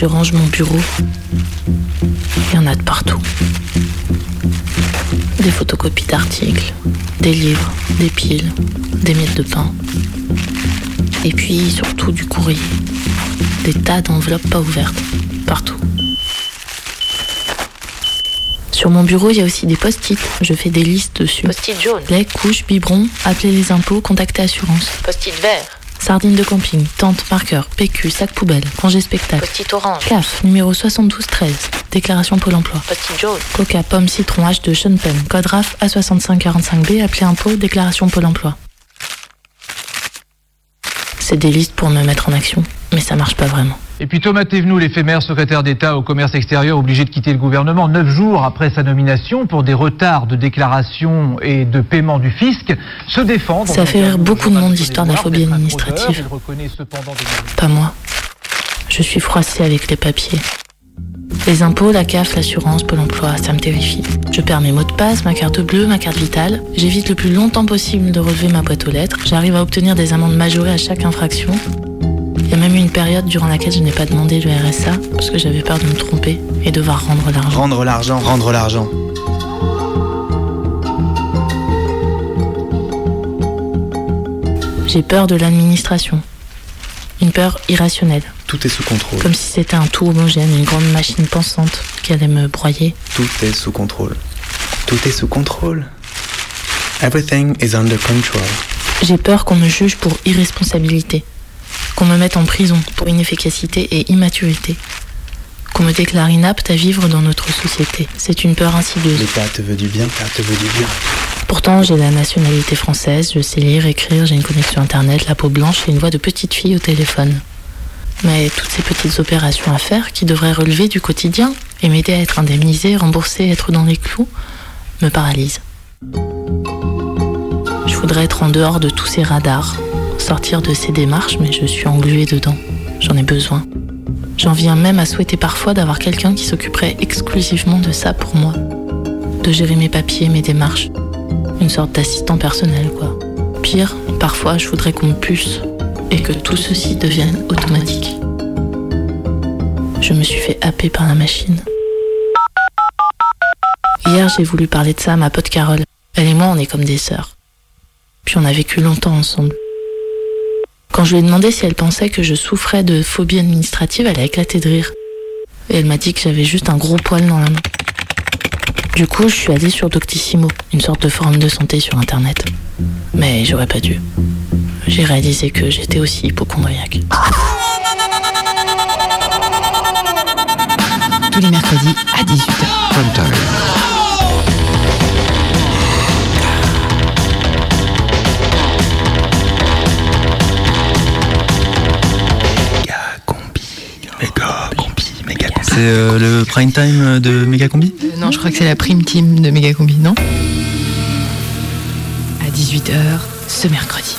je range mon bureau, il y en a de partout. Des photocopies d'articles, des livres, des piles, des miettes de pain. Et puis surtout du courrier. Des tas d'enveloppes pas ouvertes, partout. Sur mon bureau, il y a aussi des post-it. Je fais des listes dessus. Post-it jaune. Lait, couche, biberon, appeler les impôts, contacter assurance. Post-it vert. Sardines de camping, tente, marqueur, PQ, sac poubelle, congé spectacle. Post-it orange. CAF, numéro 7213, déclaration Pôle emploi. Post-it jaune. Coca, pomme, citron, H2, Sean Penn, code RAF A6545B, appelé impôt, déclaration Pôle emploi. C'est des listes pour me mettre en action, mais ça marche pas vraiment. Et puis Thomas Thévenoud, l'éphémère secrétaire d'État au commerce extérieur, obligé de quitter le gouvernement neuf jours après sa nomination pour des retards de déclaration et de paiement du fisc, se défend. dans Ça fait rire beaucoup de monde journal d'histoires de la phobie administrative. elle reconnaît cependant des- Pas moi. Je suis froissée avec les papiers. Les impôts, la CAF, l'assurance, Pôle emploi, ça me terrifie. Je perds mes mots de passe, ma carte bleue, ma carte vitale. J'évite le plus longtemps possible de relever ma boîte aux lettres. J'arrive à obtenir des amendes majorées à chaque infraction. Il y a même eu une période durant laquelle je n'ai pas demandé le RSA parce que j'avais peur de me tromper et devoir rendre l'argent. Rendre l'argent, rendre l'argent. J'ai peur de l'administration. Une peur irrationnelle, Tout est sous contrôle. comme si c'était un tout homogène, une grande machine pensante qui allait me broyer. Tout est sous contrôle. Tout est sous contrôle. Everything is under control. J'ai peur qu'on me juge pour irresponsabilité, qu'on me mette en prison pour inefficacité et immaturité, qu'on me déclare inapte à vivre dans notre société. C'est une peur insidieuse. L'État te veut du bien, l'État te veut du bien. Pourtant, j'ai la nationalité française, je sais lire, écrire, j'ai une connexion internet, la peau blanche et une voix de petite fille au téléphone. Mais toutes ces petites opérations à faire qui devraient relever du quotidien et m'aider à être indemnisé, remboursé, être dans les clous, me paralysent. Je voudrais être en dehors de tous ces radars, sortir de ces démarches, mais je suis engluée dedans. J'en ai besoin. J'en viens même à souhaiter parfois d'avoir quelqu'un qui s'occuperait exclusivement de ça pour moi. De gérer mes papiers, mes démarches. Une sorte d'assistant personnel, quoi. Pire, parfois je voudrais qu'on me puce et que tout ceci devienne automatique. Je me suis fait happer par la machine. Hier, j'ai voulu parler de ça à ma pote Carole. Elle et moi, on est comme des sœurs. Puis on a vécu longtemps ensemble. Quand je lui ai demandé si elle pensait que je souffrais de phobie administrative, elle a éclaté de rire. Et elle m'a dit que j'avais juste un gros poil dans la main. Du coup, je suis allée sur Doctissimo, une sorte de forum de santé sur Internet. Mais j'aurais pas dû. J'ai réalisé que j'étais aussi hypochondriaque. Tous les mercredis à 18h. C'est euh, le prime time de Megacombi Euh, non, je crois que c'est la prime team de Megacombi, non? À 18h ce mercredi.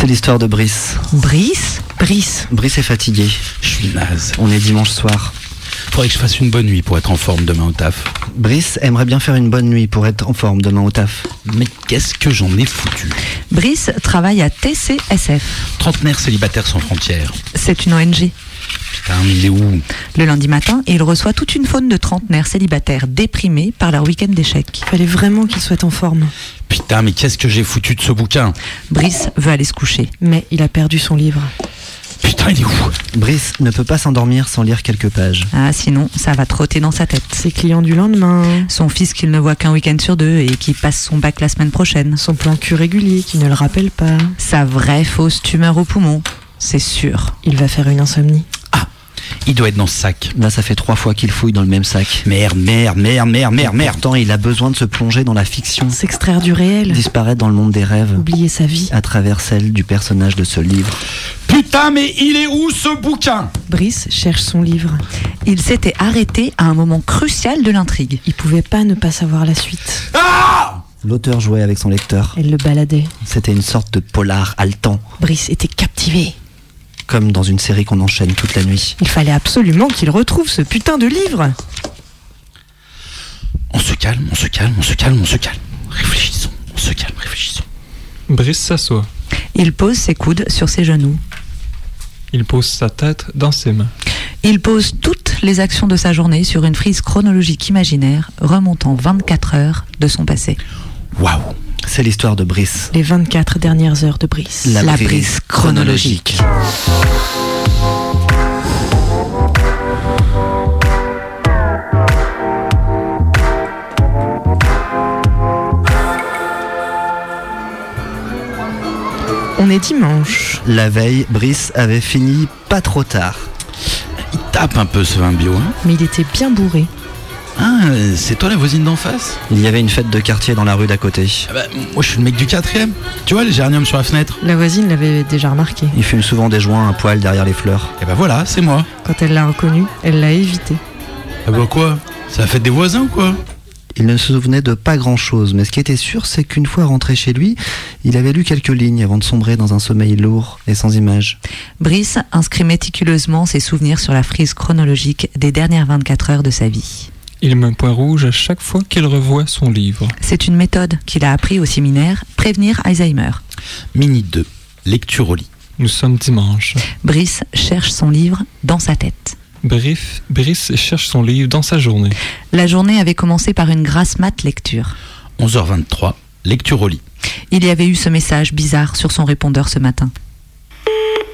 C'est l'histoire de Brice. Brice? Brice? Brice est fatigué. Je suis naze. On est dimanche soir. Faudrait que je fasse une bonne nuit pour être en forme demain au taf. Brice aimerait bien faire une bonne nuit pour être en forme demain au taf. Mais qu'est-ce que j'en ai foutu? Brice travaille à TCSF. Trentenaire célibataire sans frontières. C'est une ONG. Putain, mais il est où? Le lundi matin, il reçoit toute une faune de trentenaires célibataires déprimés par leur week-end d'échecs. Fallait vraiment qu'il soit en forme. Putain, mais qu'est-ce que j'ai foutu de ce bouquin? Brice veut aller se coucher. Mais il a perdu son livre. Putain, il est où Brice ne peut pas s'endormir sans lire quelques pages. Ah, sinon, ça va trotter dans sa tête. Ses clients du lendemain. Son fils qu'il ne voit qu'un week-end sur deux et qui passe son bac la semaine prochaine. Son plan cul régulier qui ne le rappelle pas. Sa vraie fausse tumeur au poumon. C'est sûr. Il va faire une insomnie. Il doit être dans ce sac. Là, ça fait trois fois qu'il fouille dans le même sac. Merde, merde, merde, merde, merde, merde. Pourtant, il a besoin de se plonger dans la fiction, S'extraire du réel. disparaître dans le monde des rêves, Oublier sa vie. à travers celle du personnage de ce livre. Putain, mais il est où ce bouquin? Brice cherche son livre. Il s'était arrêté à un moment crucial de l'intrigue. Il pouvait pas ne pas savoir la suite. L'auteur jouait avec son lecteur. Elle le baladait. C'était une sorte de polar haletant. Brice était captivé. Comme dans une série qu'on enchaîne toute la nuit. Il fallait absolument qu'il retrouve ce putain de livre. On se calme, on se calme, on se calme, on se calme. Réfléchissons, on se calme, réfléchissons. Brice s'assoit. Il pose ses coudes sur ses genoux. Il pose sa tête dans ses mains. Il pose toutes les actions de sa journée sur une frise chronologique imaginaire remontant 24 heures de son passé. Waouh C'est l'histoire de Brice. Les 24 dernières heures de Brice. La brise chronologique. On est dimanche. La veille, Brice avait fini pas trop tard. Il tape un peu ce vin bio, hein Mais il était bien bourré. Ah, c'est toi la voisine d'en face? Il y avait une fête de quartier dans la rue d'à côté. Ah bah, Moi je suis le mec du quatrième. Tu vois les géraniums sur la fenêtre La voisine l'avait déjà remarqué. Il fume souvent des joints à poil derrière les fleurs. Et bah voilà, c'est moi. Quand elle l'a reconnu, elle l'a évité. Ah bah quoi? C'est la fête des voisins ou quoi? Il ne se souvenait de pas grand-chose, mais ce qui était sûr, c'est qu'une fois rentré chez lui, il avait lu quelques lignes avant de sombrer dans un sommeil lourd et sans image. Brice inscrit méticuleusement ses souvenirs sur la frise chronologique des dernières 24 heures de sa vie. Il met un point rouge à chaque fois qu'il revoit son livre. C'est une méthode qu'il a appris au séminaire Prévenir Alzheimer. Mini 2, lecture au lit. Nous sommes dimanche. Brice cherche son livre dans sa tête. Brice, Brice cherche son livre dans sa journée. La journée avait commencé par une grasse mat lecture. 11h23, lecture au lit. Il y avait eu ce message bizarre sur son répondeur ce matin.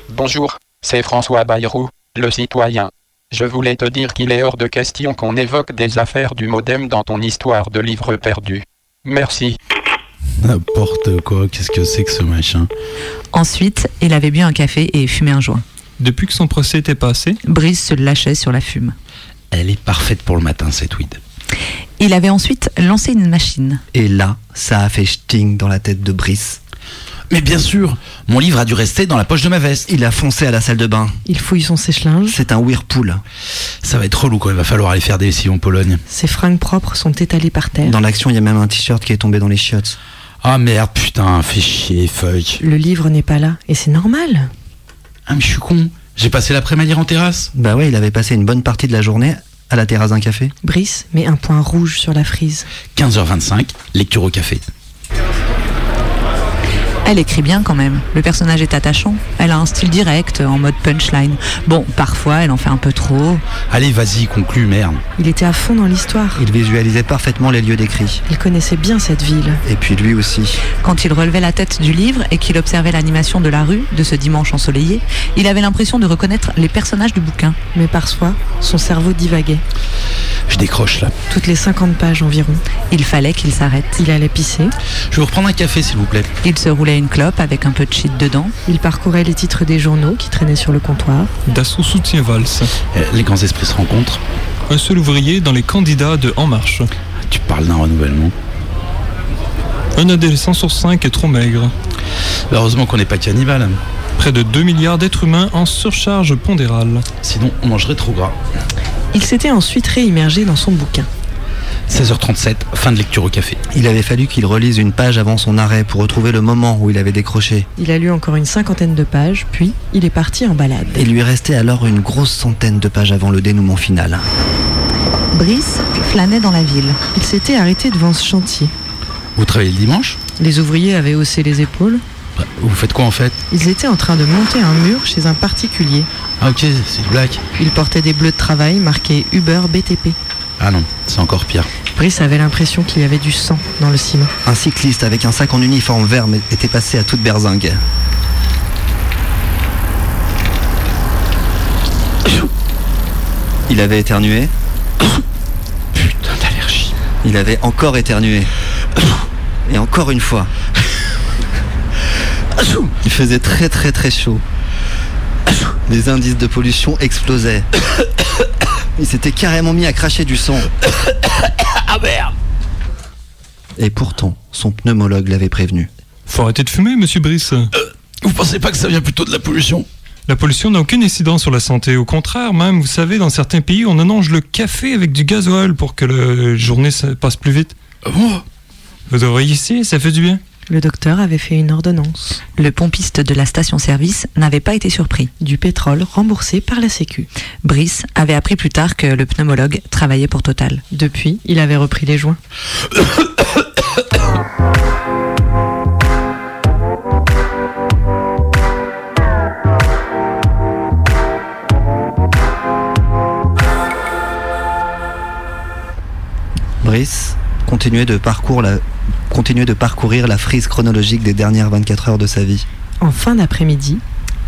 Bonjour, c'est François Bayrou, le citoyen. Je voulais te dire qu'il est hors de question qu'on évoque des affaires du modem dans ton histoire de livre perdu. Merci. N'importe quoi, qu'est-ce que c'est que ce machin? Ensuite, il avait bu un café et fumé un joint. Depuis que son procès était passé, Brice se lâchait sur la fume. Elle est parfaite pour le matin cette weed. Il avait ensuite lancé une machine. Et là, ça a fait sting dans la tête de Brice. Mais bien sûr, mon livre a dû rester dans la poche de ma veste. Il a foncé à la salle de bain. Il fouille son sèche-linge. C'est un Whirlpool. Ça va être relou quand il va falloir aller faire des lessives en Pologne. Ses fringues propres sont étalées par terre. Dans l'action, il y a même un t-shirt qui est tombé dans les chiottes. Ah merde, putain, fais chier, fuck. Le livre n'est pas là. Et c'est normal. Ah mais je suis con. J'ai passé l'après-midi en terrasse. Bah ouais, il avait passé une bonne partie de la journée à la terrasse d'un café. Brice met un point rouge sur la frise. 15h25, lecture au café. Elle écrit bien quand même. Le personnage est attachant. Elle a un style direct, en mode punchline. Bon, parfois, elle en fait un peu trop. Allez, vas-y, conclue, merde. Il était à fond dans l'histoire. Il visualisait parfaitement les lieux décrits. Il connaissait bien cette ville. Et puis lui aussi. Quand il relevait la tête du livre et qu'il observait l'animation de la rue de ce dimanche ensoleillé, il avait l'impression de reconnaître les personnages du bouquin. Mais parfois, son cerveau divaguait. Je décroche là. Toutes les 50 pages environ. Il fallait qu'il s'arrête. Il allait pisser. Je vais vous reprendre un café, s'il vous plaît. Il se roulait une clope avec un peu de shit dedans. Il parcourait les titres des journaux qui traînaient sur le comptoir. Dassault soutient Valls. Euh, Les grands esprits se rencontrent. Un seul ouvrier dans les candidats de En Marche. Tu parles d'un renouvellement. Un adolescent sur cinq est trop maigre. Heureusement qu'on n'est pas cannibale. Près de 2 milliards d'êtres humains en surcharge pondérale. Sinon, on mangerait trop gras. Il s'était ensuite réimmergé dans son bouquin. 16h37, fin de lecture au café. Il avait fallu qu'il relise une page avant son arrêt pour retrouver le moment où il avait décroché. Il a lu encore une cinquantaine de pages, puis il est parti en balade. Il lui restait alors une grosse centaine de pages avant le dénouement final. Brice flânait dans la ville. Il s'était arrêté devant ce chantier. Vous travaillez le dimanche? Les ouvriers avaient haussé les épaules. Bah, Vous faites quoi en fait? Ils étaient en train de monter un mur chez un particulier. Ah ok, c'est une blague. Ils portaient des bleus de travail marqués Uber BTP. Ah non, c'est encore pire. Brice avait l'impression qu'il y avait du sang dans le ciment. Un cycliste avec un sac en uniforme vert était passé à toute berzingue. Il avait éternué. Putain d'allergie. Il avait encore éternué. Et encore une fois. Il faisait très très très chaud. Les indices de pollution explosaient. Il s'était carrément mis à cracher du sang. Ah merde Et pourtant, son pneumologue l'avait prévenu. Faut arrêter de fumer, monsieur Brice. Vous pensez pas que ça vient plutôt de la pollution? La pollution n'a aucune incidence sur la santé. Au contraire, même, vous savez, dans certains pays, on annonce le café avec du gasoil pour que la journée se passe plus vite. Ah bon? Vous devriez essayer, ça fait du bien. Le docteur avait fait une ordonnance. Le pompiste de la station-service n'avait pas été surpris. Du pétrole remboursé par la Sécu. Brice avait appris plus tard que le pneumologue travaillait pour Total. Depuis, il avait repris les joints. Brice continuait de, parcours la- continuait de parcourir la frise chronologique des dernières 24 heures de sa vie. En fin d'après-midi,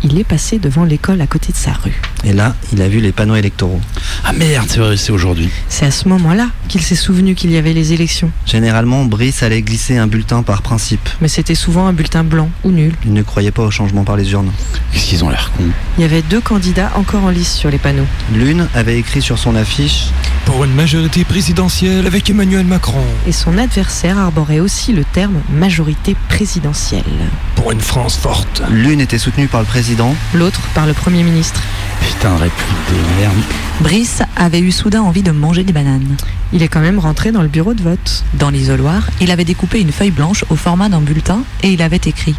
il est passé devant l'école à côté de sa rue. Et là, il a vu les panneaux électoraux. Ah merde, c'est vrai, c'est aujourd'hui. C'est à ce moment-là qu'il s'est souvenu qu'il y avait les élections. Généralement, Brice allait glisser un bulletin par principe. Mais c'était souvent un bulletin blanc ou nul. Il ne croyait pas au changement par les urnes. Qu'est-ce qu'ils ont l'air cons Il y avait deux candidats encore en lice sur les panneaux. L'une avait écrit sur son affiche Pour une majorité présidentielle avec Emmanuel Macron. Et son adversaire arborait aussi le terme majorité présidentielle. Pour une France forte. L'une était soutenue par le président, L'autre par le Premier ministre. Putain, république des merdes. Brice avait eu soudain envie de manger des bananes. Il est quand même rentré dans le bureau de vote. Dans l'isoloir, il avait découpé une feuille blanche au format d'un bulletin et il avait écrit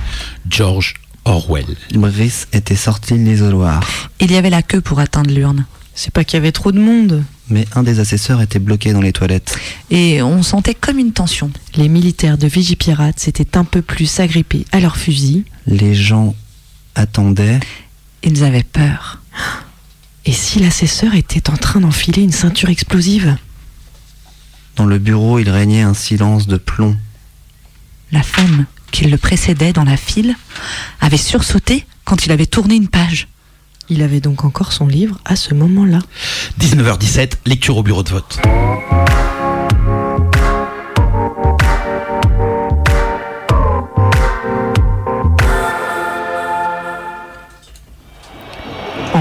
George Orwell. Brice était sorti de l'isoloir. Il y avait la queue pour atteindre l'urne. C'est pas qu'il y avait trop de monde. Mais un des assesseurs était bloqué dans les toilettes. Et on sentait comme une tension. Les militaires de Vigipirate s'étaient un peu plus agrippés à leurs fusils. Les gens attendaient. Ils avaient peur. Et si l'assesseur était en train d'enfiler une ceinture explosive? Dans le bureau, il régnait un silence de plomb. La femme qui le précédait dans la file avait sursauté quand il avait tourné une page. Il avait donc encore son livre à ce moment-là. 19h17, lecture au bureau de vote.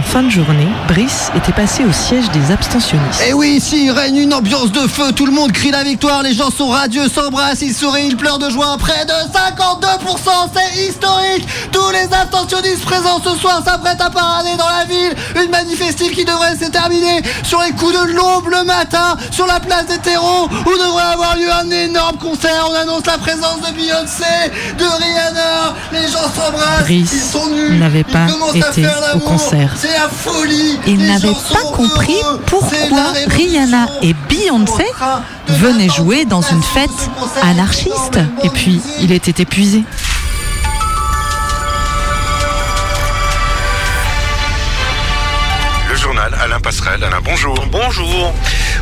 Fin de journée, Brice était passé au siège des abstentionnistes. Et oui, ici il règne une ambiance de feu, tout le monde crie la victoire, les gens sont radieux, s'embrassent, ils sourient, ils pleurent de joie. Près de 52%, c'est historique Tous les abstentionnistes présents ce soir s'apprêtent à parader dans la ville. Une manifestive qui devrait se terminer sur les coups de l'aube le matin, sur la place des terreaux, où devrait avoir lieu un énorme concert. On annonce la présence de Beyoncé, de Rihanna, les gens s'embrassent, ils sont nus, n'avait ils pas commencent à été faire au l'amour. concert. C'est la folie Il n'avait pas compris pourquoi. Rihanna et Beyoncé venaient jouer dans une fête anarchiste. Et puis, il était épuisé. Le journal Alain Passerelle. Alain, bonjour. Bonjour.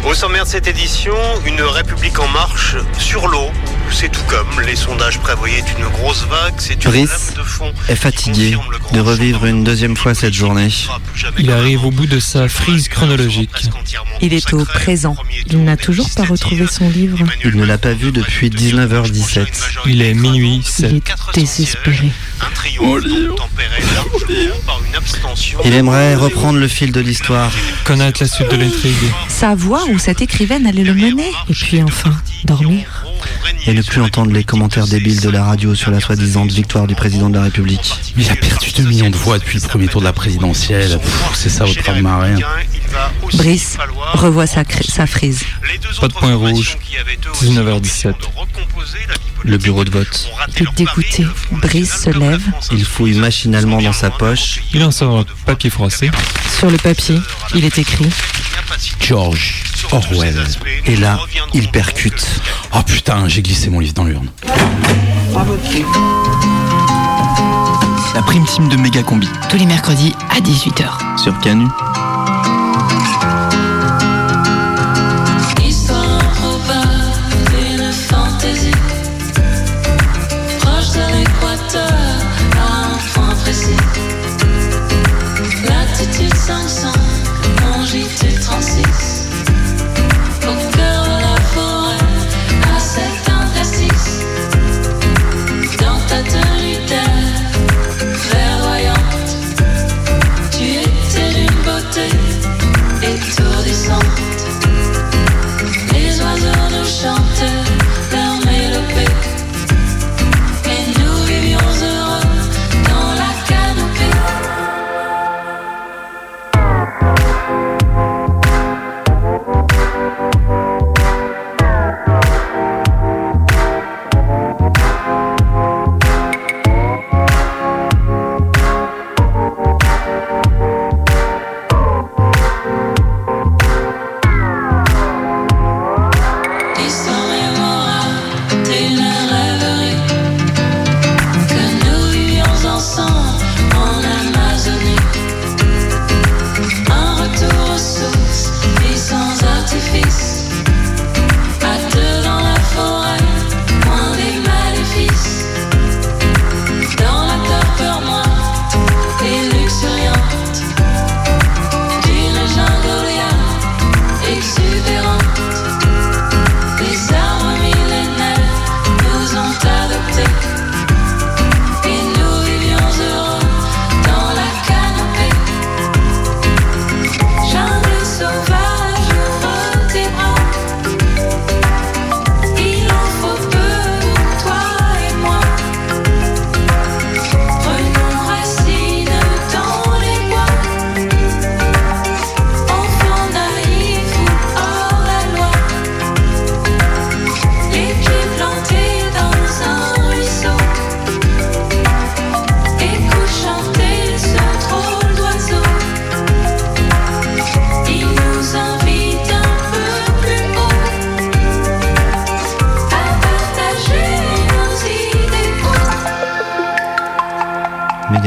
Au sommaire de cette édition, une République en marche sur l'eau. C'est tout comme. Les sondages prévoyaient une grosse vague. C'est une Brice lame de fond. est fatigué de revivre une deuxième fois cette journée. Il arrive au bout de sa frise chronologique. Il est au présent. Il n'a toujours pas retrouvé son livre. Il ne l'a pas vu depuis 19h17. Il est minuit Il 7. est désespéré. Un triomphe donc tempéré largement par une abstention. Il aimerait reprendre le fil de l'histoire. Connaître la suite de l'intrigue. Savoir où cette écrivaine allait le mener. Et puis enfin, dormir. Et ne plus entendre les commentaires débiles de la radio sur la soi-disant victoire du président de la République. Il a perdu 2 millions de voix depuis le premier tour de la présidentielle. C'est ça votre âme marée. Brice revoit sa, sa frise. Pas de point rouge. 19h17. Le bureau de vote. Il est dégoûté. Brice se lève. Il fouille machinalement dans sa poche. Il en sort un papier froissé. Sur le papier, il est écrit George Orwell. Et là, il percute. Oh putain, j'ai glissé mon livre dans l'urne. La prime team de Méga Combi Tous les mercredis à 18h. sur Canu.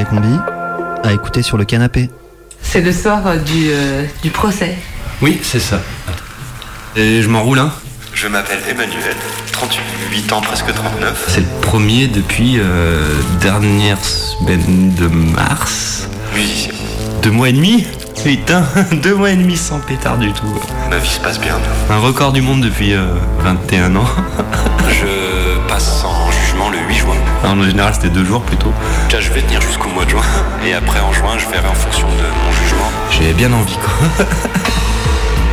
Combi, à écouter sur le canapé. C'est le soir euh, du, euh, du procès. Oui, c'est ça. Et je m'enroule, hein Je m'appelle Emmanuel, 38 ans, presque 39. C'est le premier depuis euh, dernière semaine de mars. Musicien. Deux mois et demi? Putain, deux mois et demi sans pétard du tout. Ma vie se passe bien. Un record du monde depuis euh, 21 ans. je passe en le 8 juin. En général, c'était deux jours plutôt. Déjà, je vais tenir jusqu'au mois de juin. Et après, en juin, je verrai en fonction de mon jugement. J'ai bien envie, quoi.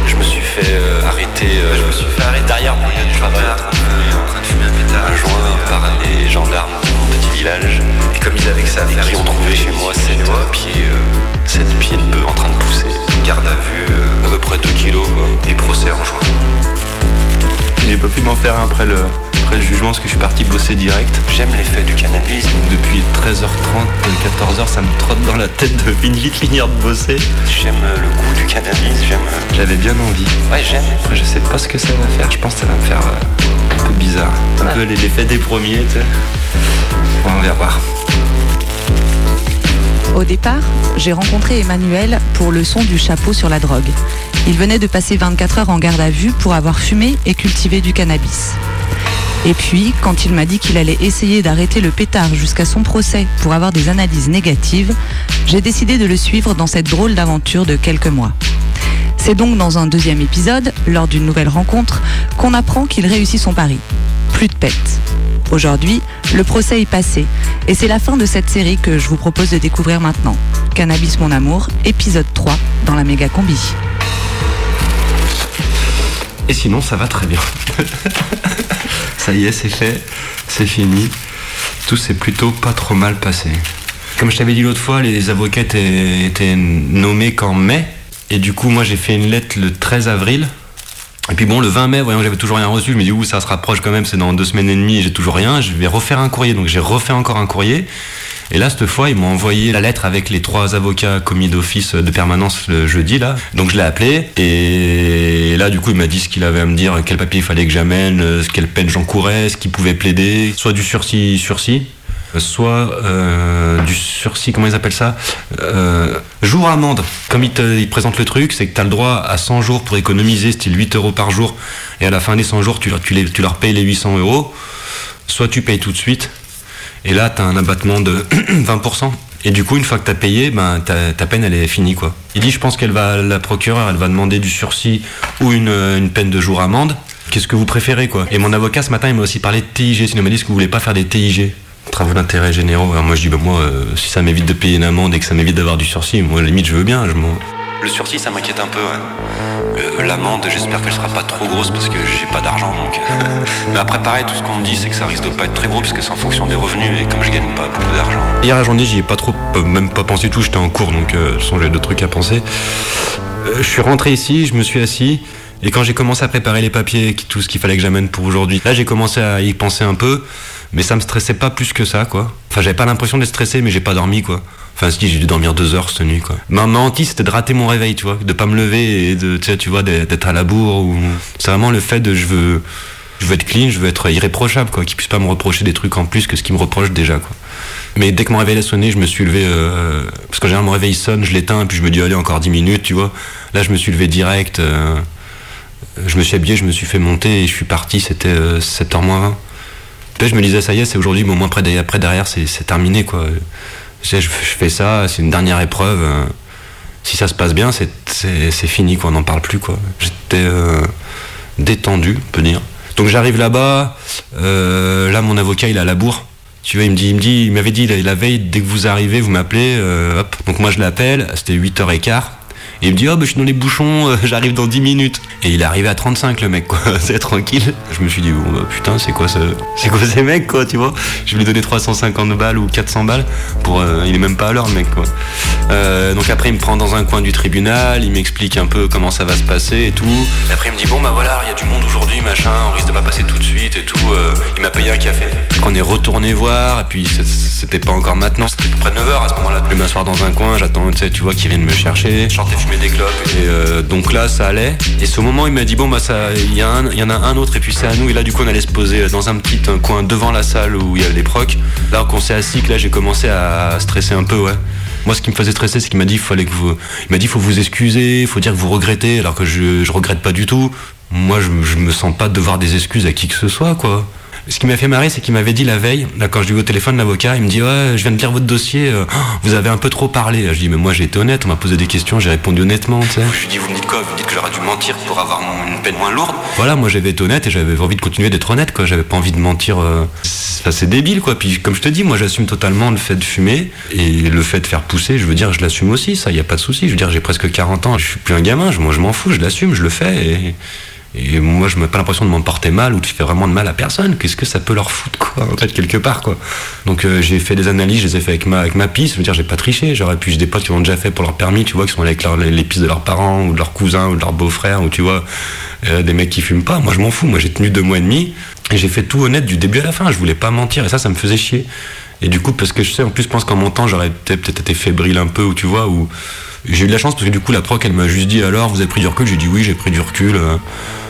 Je me suis fait euh, arrêter. euh, je me suis fait arrêter derrière mon lieu du travail en train de fumer, en train de fumer un pétard. Un joint par les gendarmes de mon petit village. Et comme ils avaient que ça à faire, ils ont trouvé chez moi sept pieds, euh, sept pieds de bœuf en train de pousser. Garde à vue, euh, à peu près 2 kilos, quoi. Et procès en juin. J'ai pas pu m'en faire après le, après le jugement parce que je suis parti bosser direct. J'aime l'effet du cannabis. Depuis 13h30, 14h, ça me trotte dans la tête de vite vite finir de bosser. J'aime euh, le goût du cannabis, j'aime. J'avais bien envie. Ouais, j'aime. Après, je sais pas ce que ça va faire. Je pense que ça va me faire euh, un peu bizarre. Un peu l'effet des premiers, tu sais. On va voir. Au départ, j'ai rencontré Emmanuel pour le son du chapeau sur la drogue. Il venait de passer 24 heures en garde à vue pour avoir fumé et cultivé du cannabis. Et puis, quand il m'a dit qu'il allait essayer d'arrêter le pétard jusqu'à son procès pour avoir des analyses négatives, j'ai décidé de le suivre dans cette drôle d'aventure de quelques mois. C'est donc dans un deuxième épisode, lors d'une nouvelle rencontre, qu'on apprend qu'il réussit son pari. Plus de pète. Aujourd'hui, le procès est passé et c'est la fin de cette série que je vous propose de découvrir maintenant. Cannabis mon amour, épisode 3 dans la méga combi. Et sinon, ça va très bien. ça y est, c'est fait, c'est fini. Tout s'est plutôt pas trop mal passé. Comme je t'avais dit l'autre fois, les avocats étaient, nommés qu'en mai. Et du coup, moi, j'ai fait une lettre le 13 avril. Et puis bon, le 20 mai, voyons, j'avais toujours rien reçu. Je me dis, ouh, ça se rapproche quand même, c'est dans deux semaines et demie, j'ai toujours rien. Je vais refaire un courrier. Donc j'ai refait encore un courrier. Et là, cette fois, ils m'ont envoyé la lettre avec les trois avocats commis d'office de permanence le jeudi, là. Donc je l'ai appelé. Et là, du coup, il m'a dit ce qu'il avait à me dire, quel papier il fallait que j'amène, euh, quelle peine j'encourais, ce qu'il pouvait plaider. Soit du sursis, sursis. Soit euh, du sursis, comment ils appellent ça? Euh, Jour amende. Comme ils te, présentent le truc, c'est que tu as le droit à 100 jours pour économiser, style 8 euros par jour. Et à la fin des 100 jours, tu, leur- tu, les- tu leur payes les 800 euros. Soit tu payes tout de suite. Et là, tu un abattement de 20%. Et du coup, une fois que tu as payé, ben, ta, peine, elle est finie. quoi. Il dit, je pense qu'elle va, la procureure, elle va demander du sursis ou une, une peine de jour amende. Qu'est-ce que vous préférez quoi? Et mon avocat, ce matin, il m'a aussi parlé de TIG. Sinon, il m'a dit, est-ce que vous voulez pas faire des TIG Travaux d'intérêt généraux. Alors moi, je dis, bah, moi, euh, si ça m'évite de payer une amende et que ça m'évite d'avoir du sursis, moi, à limite, je veux bien. Je le sursis, ça m'inquiète un peu. Euh, L'amende, j'espère qu'elle sera pas trop grosse parce que j'ai pas d'argent. Donc... Mais après, pareil, tout ce qu'on me dit, c'est que ça risque de pas être très gros parce que c'est en fonction des revenus et comme je gagne pas beaucoup d'argent. Hier la journée, j'y ai pas trop, euh, même pas pensé tout. J'étais en cours, donc euh, façon, j'avais d'autres trucs à penser. Euh, je suis rentré ici, je me suis assis. Et quand j'ai commencé à préparer les papiers, tout ce qu'il fallait que j'amène pour aujourd'hui, là j'ai commencé à y penser un peu, mais ça me stressait pas plus que ça, quoi. Enfin, j'avais pas l'impression d'être stressé, mais j'ai pas dormi, quoi. Enfin, si, j'ai dû dormir deux heures cette nuit, quoi. Ma, ma c'était de rater mon réveil, tu vois, de pas me lever et de, tu vois, d'être à la bourre. Ou... C'est vraiment le fait de je veux, être clean, je veux être irréprochable, quoi, qu'ils puissent pas me reprocher des trucs en plus que ce qu'ils me reprochent déjà. Mais dès que mon réveil a sonné, je me suis levé. euh, parce qu'en général, mon réveil sonne, je l'éteins, puis je me dis, allez, encore 10 minutes, tu vois. Là, je me suis levé direct. euh, je me suis habillé, je me suis fait monter et je suis parti, c'était euh, 7h moins 20. Puis je me disais, ça y est, c'est aujourd'hui, au moins après, derrière- après derrière, c'est terminé, quoi. Je, fais ça, c'est une dernière épreuve. euh, si ça se passe bien, c'est- fini, on n'en parle plus. J'étais euh, détendu, on peut dire. Donc j'arrive là-bas, euh, là, mon avocat, il à la bourre. Tu vois, il me dit, il m'avait dit la, la veille, dès que vous arrivez, vous m'appelez. Donc moi je l'appelle, c'était 8h15. Il me dit, oh, bah, je suis dans les bouchons, euh, j'arrive dans 10 minutes. Et il est arrivé à 35, le mec, quoi. c'est tranquille. Je me suis dit, bon, bah, putain, c'est quoi ce, c'est quoi ces mecs, quoi, tu vois. Je lui ai donné 350 balles ou 400 balles pour, euh, il est même pas à l'heure, le mec, quoi. Euh, donc après, il me prend dans un coin du tribunal, il m'explique un peu comment ça va se passer et tout. Et après, il me dit, bon, bah voilà, il y a du monde aujourd'hui, machin, on risque de pas passer tout de suite et tout. Il m'a payé un café. On est retourné voir, et puis c'était pas encore maintenant, c'était près de 9h à ce moment-là. Je vais m'asseoir dans un coin, j'attends, tu sais, tu vois, qu'ils viennent me chercher. Et euh, donc là, ça allait. Et ce moment, il m'a dit bon bah ça, il y, en a un autre et puis c'est à nous. Et là, du coup, on allait se poser dans un petit coin devant la salle où il y avait les procs. Là, qu'on s'est assis, que là, j'ai commencé à stresser un peu, ouais. Moi, ce qui me faisait stresser, c'est qu'il m'a dit, il fallait que vous, il m'a dit, faut vous excuser, faut dire que vous regrettez, alors que je, je regrette pas du tout. Moi, je, je me sens pas devoir des excuses à qui que ce soit, quoi. Ce qui m'a fait marrer, c'est qu'il m'avait dit la veille, là, quand je lui ai eu au téléphone, l'avocat, il me dit, ouais, je viens de lire votre dossier, euh, oh, vous avez un peu trop parlé. Je dis, mais moi, j'ai été honnête, on m'a posé des questions, j'ai répondu honnêtement, tu sais. Je lui dis, vous me dites quoi? Vous me dites que j'aurais dû mentir pour avoir une peine moins lourde Voilà, moi, j'avais été honnête et j'avais envie de continuer d'être honnête, quoi. J'avais pas envie de mentir. euh, c'est enfin, c'est débile, quoi. Puis, comme je te dis, moi, j'assume totalement le fait de fumer et le fait de faire pousser, je veux dire, je l'assume aussi, ça, y a pas de souci. Je veux dire, j'ai presque 40 ans, je suis plus un gamin, je, moi, je m'en fous, je l'assume, je le fais et. Et moi, je n'ai pas l'impression de m'en porter mal ou de faire vraiment de mal à personne. Qu'est-ce que ça peut leur foutre, quoi, en fait, quelque part, quoi. Donc, euh, j'ai fait des analyses, je les ai fait avec ma, avec ma piste. Je veux dire, j'ai pas triché. J'aurais pu, j'ai des potes qui l'ont déjà fait pour leur permis, tu vois, qui sont avec les pistes de leurs parents ou de leurs cousins ou de leurs beaux-frères, ou tu vois, euh, des mecs qui fument pas. Moi, je m'en fous. Moi, j'ai tenu deux mois et demi et j'ai fait tout honnête du début à la fin. Je voulais pas mentir et ça, ça me faisait chier. Et du coup, parce que je sais, en plus, je pense qu'en montant, j'aurais peut-être peut-être été fébrile un peu, ou tu vois, ou j'ai eu de la chance parce que du coup, la proc, elle m'a juste dit alors, vous avez pris du recul? J'ai dit oui, j'ai pris du recul. euh,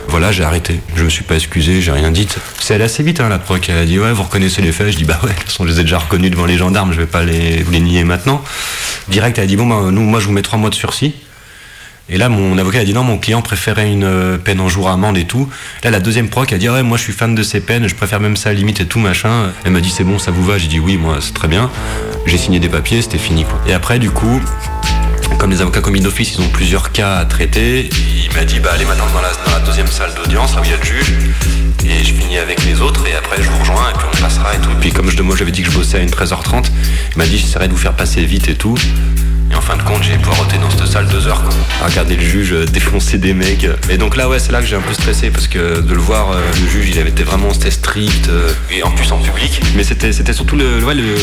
voilà, j'ai arrêté. Je me suis pas excusé, j'ai rien dit. C'est allé assez vite, hein, la proc. Elle a dit ouais, vous reconnaissez les faits. Je dis bah ouais, de toute façon, je les ai déjà reconnus devant les gendarmes, je vais pas les, vous les nier maintenant. Direct, elle a dit bon, bah, nous, moi, je vous mets trois mois de sursis. Et là, mon avocat a dit non, mon client préférait une euh, peine en jour amende et tout. Là, la deuxième proc a dit ouais, moi je suis fan de ces peines, je préfère même ça limite et tout machin. Elle m'a dit c'est bon, ça vous va? J'ai dit oui, moi c'est très bien. J'ai signé des papiers, c'était fini quoi. Et après, du coup, comme les avocats commis d'office, ils ont plusieurs cas à traiter. Il m'a dit bah allez maintenant dans la, deuxième salle d'audience, là où il y a le juge. Et je finis avec les autres et après je vous rejoins et puis on passera et tout. Puis comme je, moi j'avais dit que je bossais à une 13h30, il m'a dit j'essaierai de vous faire passer vite et tout. Et en fin de compte, j'ai poireauté dans cette salle deux heures, quoi. À regarder le juge euh, défoncer des mecs. Et donc là, ouais, c'est là que j'ai un peu stressé parce que de le voir, euh, le juge, il avait été vraiment c'était strict euh, et en plus en public. Mais c'était, c'était surtout le, ouais, le,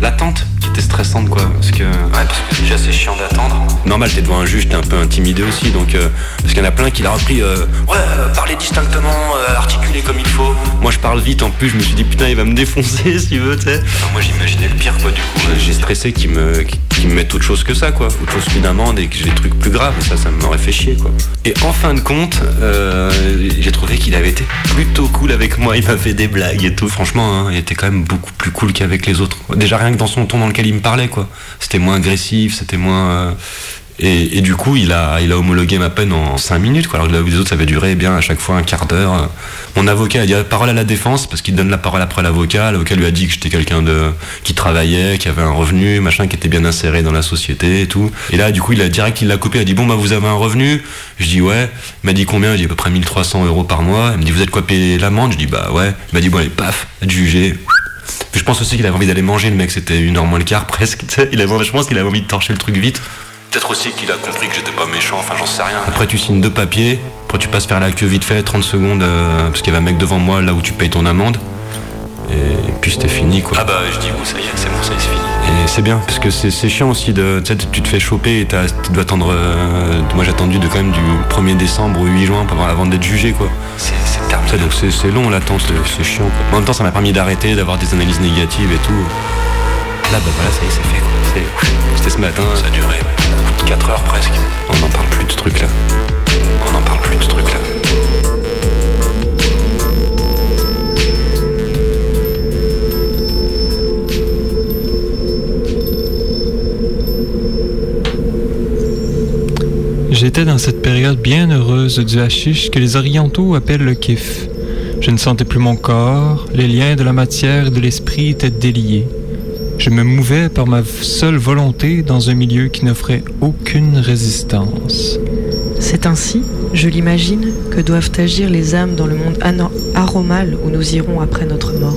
l'attente qui était stressante, quoi. Parce que, ouais, parce que déjà c'est chiant d'attendre. Normal, t'es devant un juge, t'es un peu intimidé aussi, donc euh, parce qu'il y en a plein qui l'a repris. euh, ouais, euh, parlez distinctement, articulez comme il faut. Moi, je parle vite en plus. Je me suis dit putain, il va me défoncer s'il veut, tu sais. Moi, j'imaginais le pire, quoi. Du coup, j'ai stressé qu'il me, qu'il me mette autre chose que ça, quoi. Autre chose qu'une amende et que j'ai des trucs plus graves. Ça, ça m'aurait fait chier, quoi. Et en fin de compte, euh, j'ai trouvé qu'il avait été plutôt cool avec moi. Il m'a fait des blagues et tout. Franchement, hein, il était quand même beaucoup plus cool qu'avec les autres. Déjà rien que dans son ton dans lequel il me parlait, quoi. C'était moins agressif, c'était moins. euh, et, du coup, il a, il a homologué ma peine en 5 minutes, quoi, alors que les autres, ça avait duré bien à chaque fois un quart d'heure. Mon avocat a dit parole à la défense, parce qu'il donne la parole après l'avocat. L'avocat lui a dit que j'étais quelqu'un de qui travaillait, qui avait un revenu, machin, qui était bien inséré dans la société et tout. Et là, du coup, il a direct, il l'a coupé, il a dit bon, bah, vous avez un revenu Je dis ouais. Il m'a dit combien? Dis à peu près 1300 euros par mois. Il me dit vous êtes quoi payer l'amende? Je dis bah ouais. Il m'a dit bon, allez, paf, jugé. Je pense aussi qu'il avait envie d'aller manger, le mec, c'était une heure moins le quart presque. Il avait, je pense qu'il avait envie de torcher le truc vite. Peut-être aussi qu'il a compris que j'étais pas méchant, enfin j'en sais rien. Après tu signes deux papiers, après tu passes faire la queue vite fait, 30 secondes, euh, parce qu'il y avait un mec devant moi là où tu payes ton amende. Et puis c'était fini quoi. Ah bah je dis bon ça y est, c'est bon, ça y est, c'est fini. Et c'est bien, parce que c'est c'est chiant aussi de. Tu sais, tu te fais choper et t'as- tu dois attendre. euh, moi j'ai attendu de quand même du 1er décembre au 8 juin avant- avant d'être jugé quoi. C'est terminé. Donc c'est long l'attente, c'est c'est chiant quoi. En même temps ça m'a permis d'arrêter, d'avoir des analyses négatives et tout. Là bah voilà, ça y est, c'est fait C'était ce matin. Ça a duré 4 heures presque. On n'en parle plus de ce truc là. On n'en parle plus de ce truc là. J'étais dans cette période bien heureuse du hashish que les orientaux appellent le kiff. Je ne sentais plus mon corps, les liens de la matière et de l'esprit étaient déliés. Je me mouvais par ma seule volonté dans un milieu qui n'offrait aucune résistance. C'est ainsi, je l'imagine, que doivent agir les âmes dans le monde aromal où nous irons après notre mort.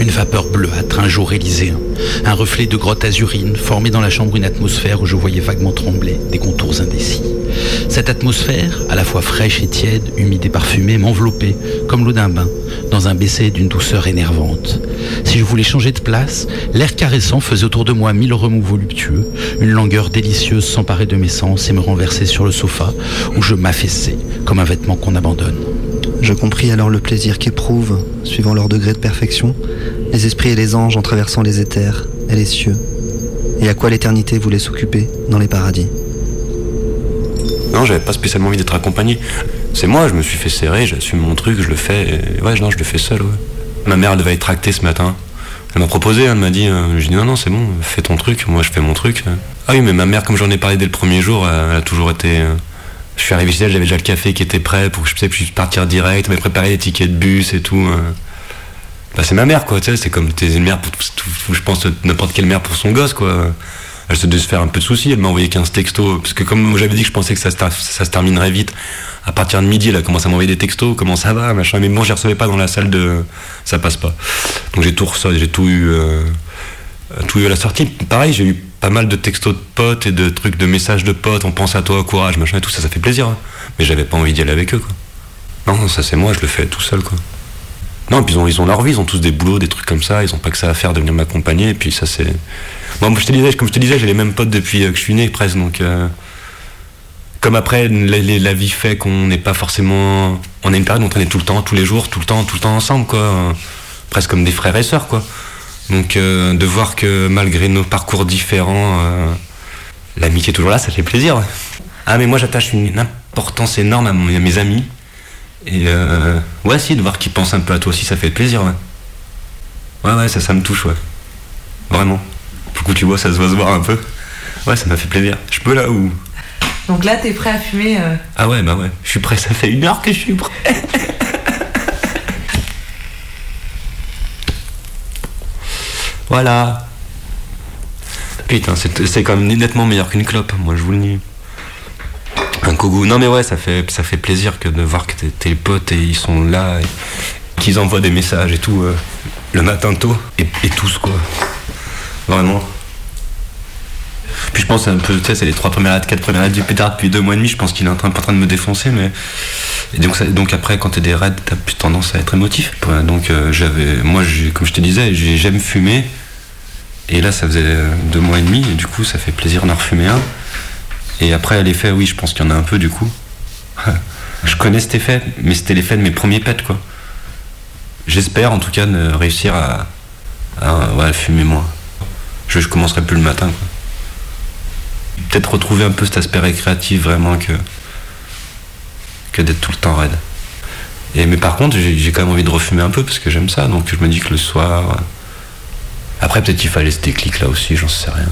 Une vapeur bleuâtre, un jour élyséen. Un reflet de grotte azurine formait dans la chambre une atmosphère où je voyais vaguement trembler des contours indécis. Cette atmosphère, à la fois fraîche et tiède, humide et parfumée, m'enveloppait, comme l'eau d'un bain, dans un baisset d'une douceur énervante. Si je voulais changer de place, l'air caressant faisait autour de moi mille remous voluptueux, une langueur délicieuse s'emparait de mes sens et me renversait sur le sofa, où je m'affaissais, comme un vêtement qu'on abandonne. Je compris alors le plaisir qu'éprouvent, suivant leur degré de perfection, les esprits et les anges en traversant les éthers et les cieux, et à quoi l'éternité voulait s'occuper dans les paradis. Non, j'avais pas spécialement envie d'être accompagné. C'est moi, je me suis fait serrer, j'assume mon truc, je le fais. et ouais, non, je le fais seul, ouais. Ma mère, elle devait être tractée ce matin. Elle m'a proposé, elle m'a dit, euh, dit non, non, c'est bon, fais ton truc, moi je fais mon truc. Ah oui, mais ma mère, comme j'en ai parlé dès le premier jour, elle a toujours été. euh, je suis arrivé chez elle, j'avais déjà le café qui était prêt pour que je puisse partir direct, elle m'a préparé les tickets de bus et tout. euh. Bah, c'est ma mère, quoi, tu sais, c'est comme t'es une mère pour tout, je pense n'importe quelle mère pour son gosse, quoi. Elle se devait se faire un peu de soucis, elle m'a envoyé 15 textos, parce que comme j'avais dit que je pensais que ça se, ter- ça se terminerait vite, à partir de midi, elle a commencé à m'envoyer des textos, comment ça va, machin, mais bon, je les recevais pas dans la salle de. ça passe pas. Donc j'ai tout reçu, j'ai tout eu. euh, tout eu à la sortie. Pareil, j'ai eu pas mal de textos de potes et de trucs, de messages de potes, on pense à toi, courage, machin et tout, ça, ça fait plaisir. hein. Mais j'avais pas envie d'y aller avec eux, quoi. Non, ça c'est moi, je le fais tout seul, quoi. Non, puis ils ont, ils ont leur vie, ils ont tous des boulots, des trucs comme ça, ils ont pas que ça à faire de venir m'accompagner, et puis ça c'est. Disais, comme je te disais, j'ai les mêmes potes depuis euh, que je suis né, presque, donc. euh, Comme après, la vie fait qu'on n'est pas forcément. On a une période où on traînait tout le temps, tous les jours, tout le temps, tout le temps ensemble, quoi. euh, Presque comme des frères et sœurs, quoi. Donc euh, de voir que malgré nos parcours différents, euh, l'amitié est toujours là, ça fait plaisir. Ah mais moi j'attache une importance énorme à, mon- à mes amis. Et euh, ouais si, de voir qu'ils pensent un peu à toi aussi, ça fait plaisir. Ouais, ouais, ouais, ça, ça me touche, ouais. Vraiment. Que tu vois, ça se voit se voir un peu. Ouais, ça m'a fait plaisir. Je peux là où Donc là, t'es prêt à fumer euh, Ah ouais, bah ouais. Je suis prêt, ça fait une heure que je suis prêt. Voilà. Putain, c'est quand même nettement meilleur qu'une clope, moi je vous le dis. Un kogu. Non mais ouais, ça fait, plaisir que de voir que tes, tes potes et ils sont là, qu'ils envoient des messages et tout euh, le matin tôt, et, et tous quoi. Vraiment. Puis je pense un peu, tu sais, c'est les trois premières lettres, quatre premières lettres du pétard depuis deux mois et demi, je pense qu'il est en train, de me défoncer, mais. Et donc, donc après, quand t'es des raids, t'as plus tendance à être émotif. Donc euh, j'avais. Moi, comme je te disais, j'ai- j'aime fumer. Et là, ça faisait euh, deux mois et demi, et du coup, ça fait plaisir d'en refumer un. Et après, l'effet, oui, je pense qu'il y en a un peu, du coup. je connais cet effet, mais c'était l'effet de mes premiers pets, quoi. J'espère, en tout cas, de réussir à, à, fumer moins. Je, je commencerai plus le matin, quoi. Peut-être retrouver un peu cet aspect récréatif, vraiment, que, que d'être tout le temps raide. Et, mais par contre, j'ai quand même envie de refumer un peu, parce que j'aime ça, donc je me dis que le soir. euh, Après, peut-être qu'il fallait ce déclic là aussi, j'en sais rien.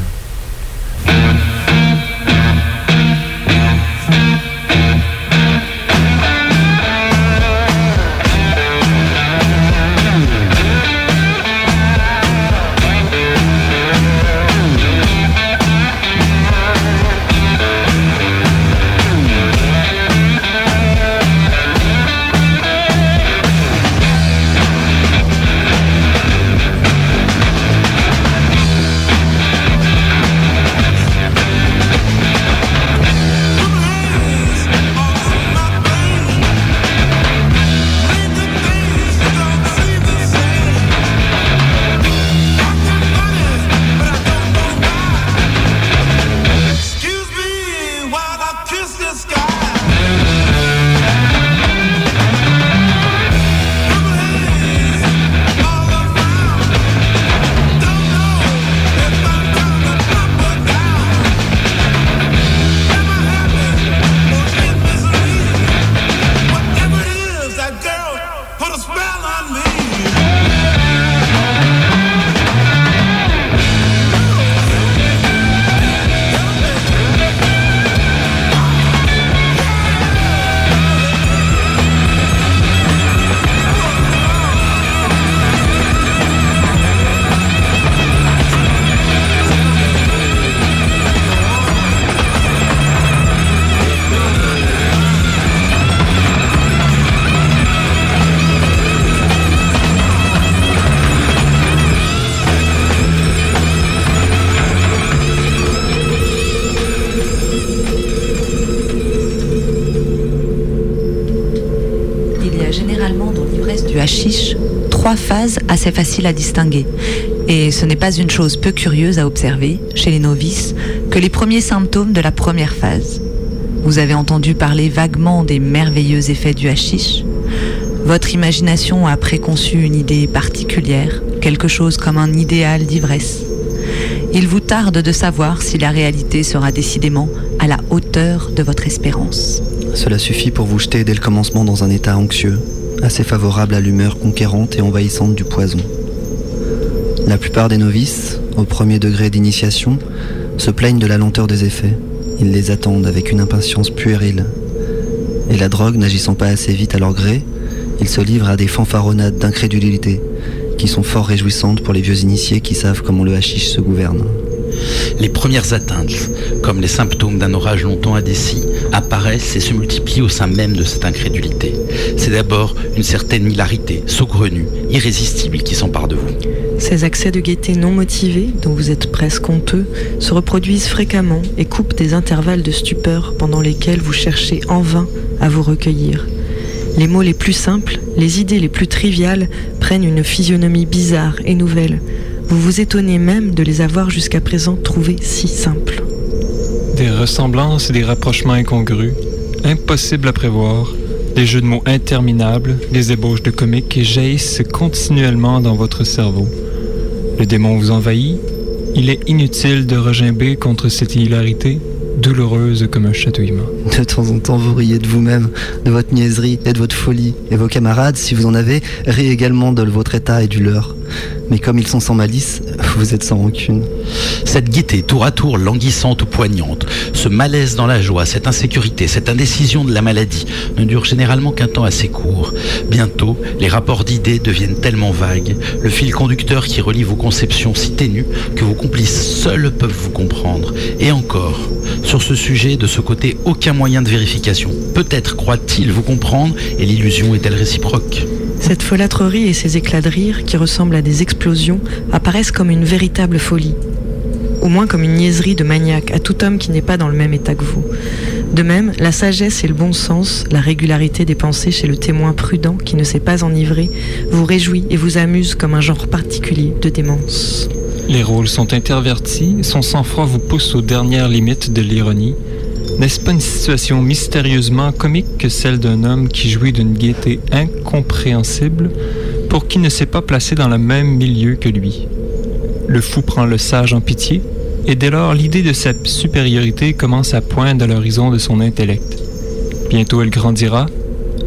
Faciles à distinguer. Et ce n'est pas une chose peu curieuse à observer chez les novices que les premiers symptômes de la première phase. Vous avez entendu parler vaguement des merveilleux effets du hashish. Votre imagination a préconçu une idée particulière, quelque chose comme un idéal d'ivresse. Il vous tarde de savoir si la réalité sera décidément à la hauteur de votre espérance. Cela suffit pour vous jeter dès le commencement dans un état anxieux, assez favorable à l'humeur conquérante et envahissante du poison. La plupart des novices, au premier degré d'initiation, se plaignent de la lenteur des effets. Ils les attendent avec une impatience puérile. Et la drogue n'agissant pas assez vite à leur gré, ils se livrent à des fanfaronnades d'incrédulité, qui sont fort réjouissantes pour les vieux initiés qui savent comment le hashish se gouverne. Les premières atteintes, comme les symptômes d'un orage longtemps indécis, apparaissent et se multiplient au sein même de cette incrédulité. C'est d'abord une certaine hilarité, saugrenue, irrésistible qui s'empare de vous. Ces accès de gaieté non motivés, dont vous êtes presque honteux, se reproduisent fréquemment et coupent des intervalles de stupeur pendant lesquels vous cherchez en vain à vous recueillir. Les mots les plus simples, les idées les plus triviales prennent une physionomie bizarre et nouvelle. Vous vous étonnez même de les avoir jusqu'à présent trouvés si simples. Des ressemblances et des rapprochements incongrus, impossibles à prévoir, des jeux de mots interminables, des ébauches de comiques qui jaillissent continuellement dans votre cerveau. Le démon vous envahit, il est inutile de regimber contre cette hilarité, douloureuse comme un chatouillement. De temps en temps, vous riez de vous-même, de votre niaiserie et de votre folie. Et vos camarades, si vous en avez, rient également de votre état et du leur. Mais comme ils sont sans malice, vous êtes sans rancune. Cette gaieté tour à tour languissante ou poignante, ce malaise dans la joie, cette insécurité, cette indécision de la maladie ne durent généralement qu'un temps assez court. Bientôt, les rapports d'idées deviennent tellement vagues, le fil conducteur qui relie vos conceptions si ténues que vos complices seuls peuvent vous comprendre. Et encore, sur ce sujet, de ce côté, aucun moyen de vérification. Peut-être croit-il vous comprendre et l'illusion est-elle réciproque? Cette folâtrerie et ces éclats de rire, qui ressemblent à des explosions, apparaissent comme une véritable folie. Au moins comme une niaiserie de maniaque à tout homme qui n'est pas dans le même état que vous. De même, la sagesse et le bon sens, la régularité des pensées chez le témoin prudent qui ne s'est pas enivré, vous réjouit et vous amuse comme un genre particulier de démence. Les rôles sont intervertis, son sang-froid vous pousse aux dernières limites de l'ironie. N'est-ce pas une situation mystérieusement comique que celle d'un homme qui jouit d'une gaieté incompréhensible pour qui ne s'est pas placé dans le même milieu que lui? Le fou prend le sage en pitié, et dès lors l'idée de sa supériorité commence à poindre à l'horizon de son intellect. Bientôt elle grandira,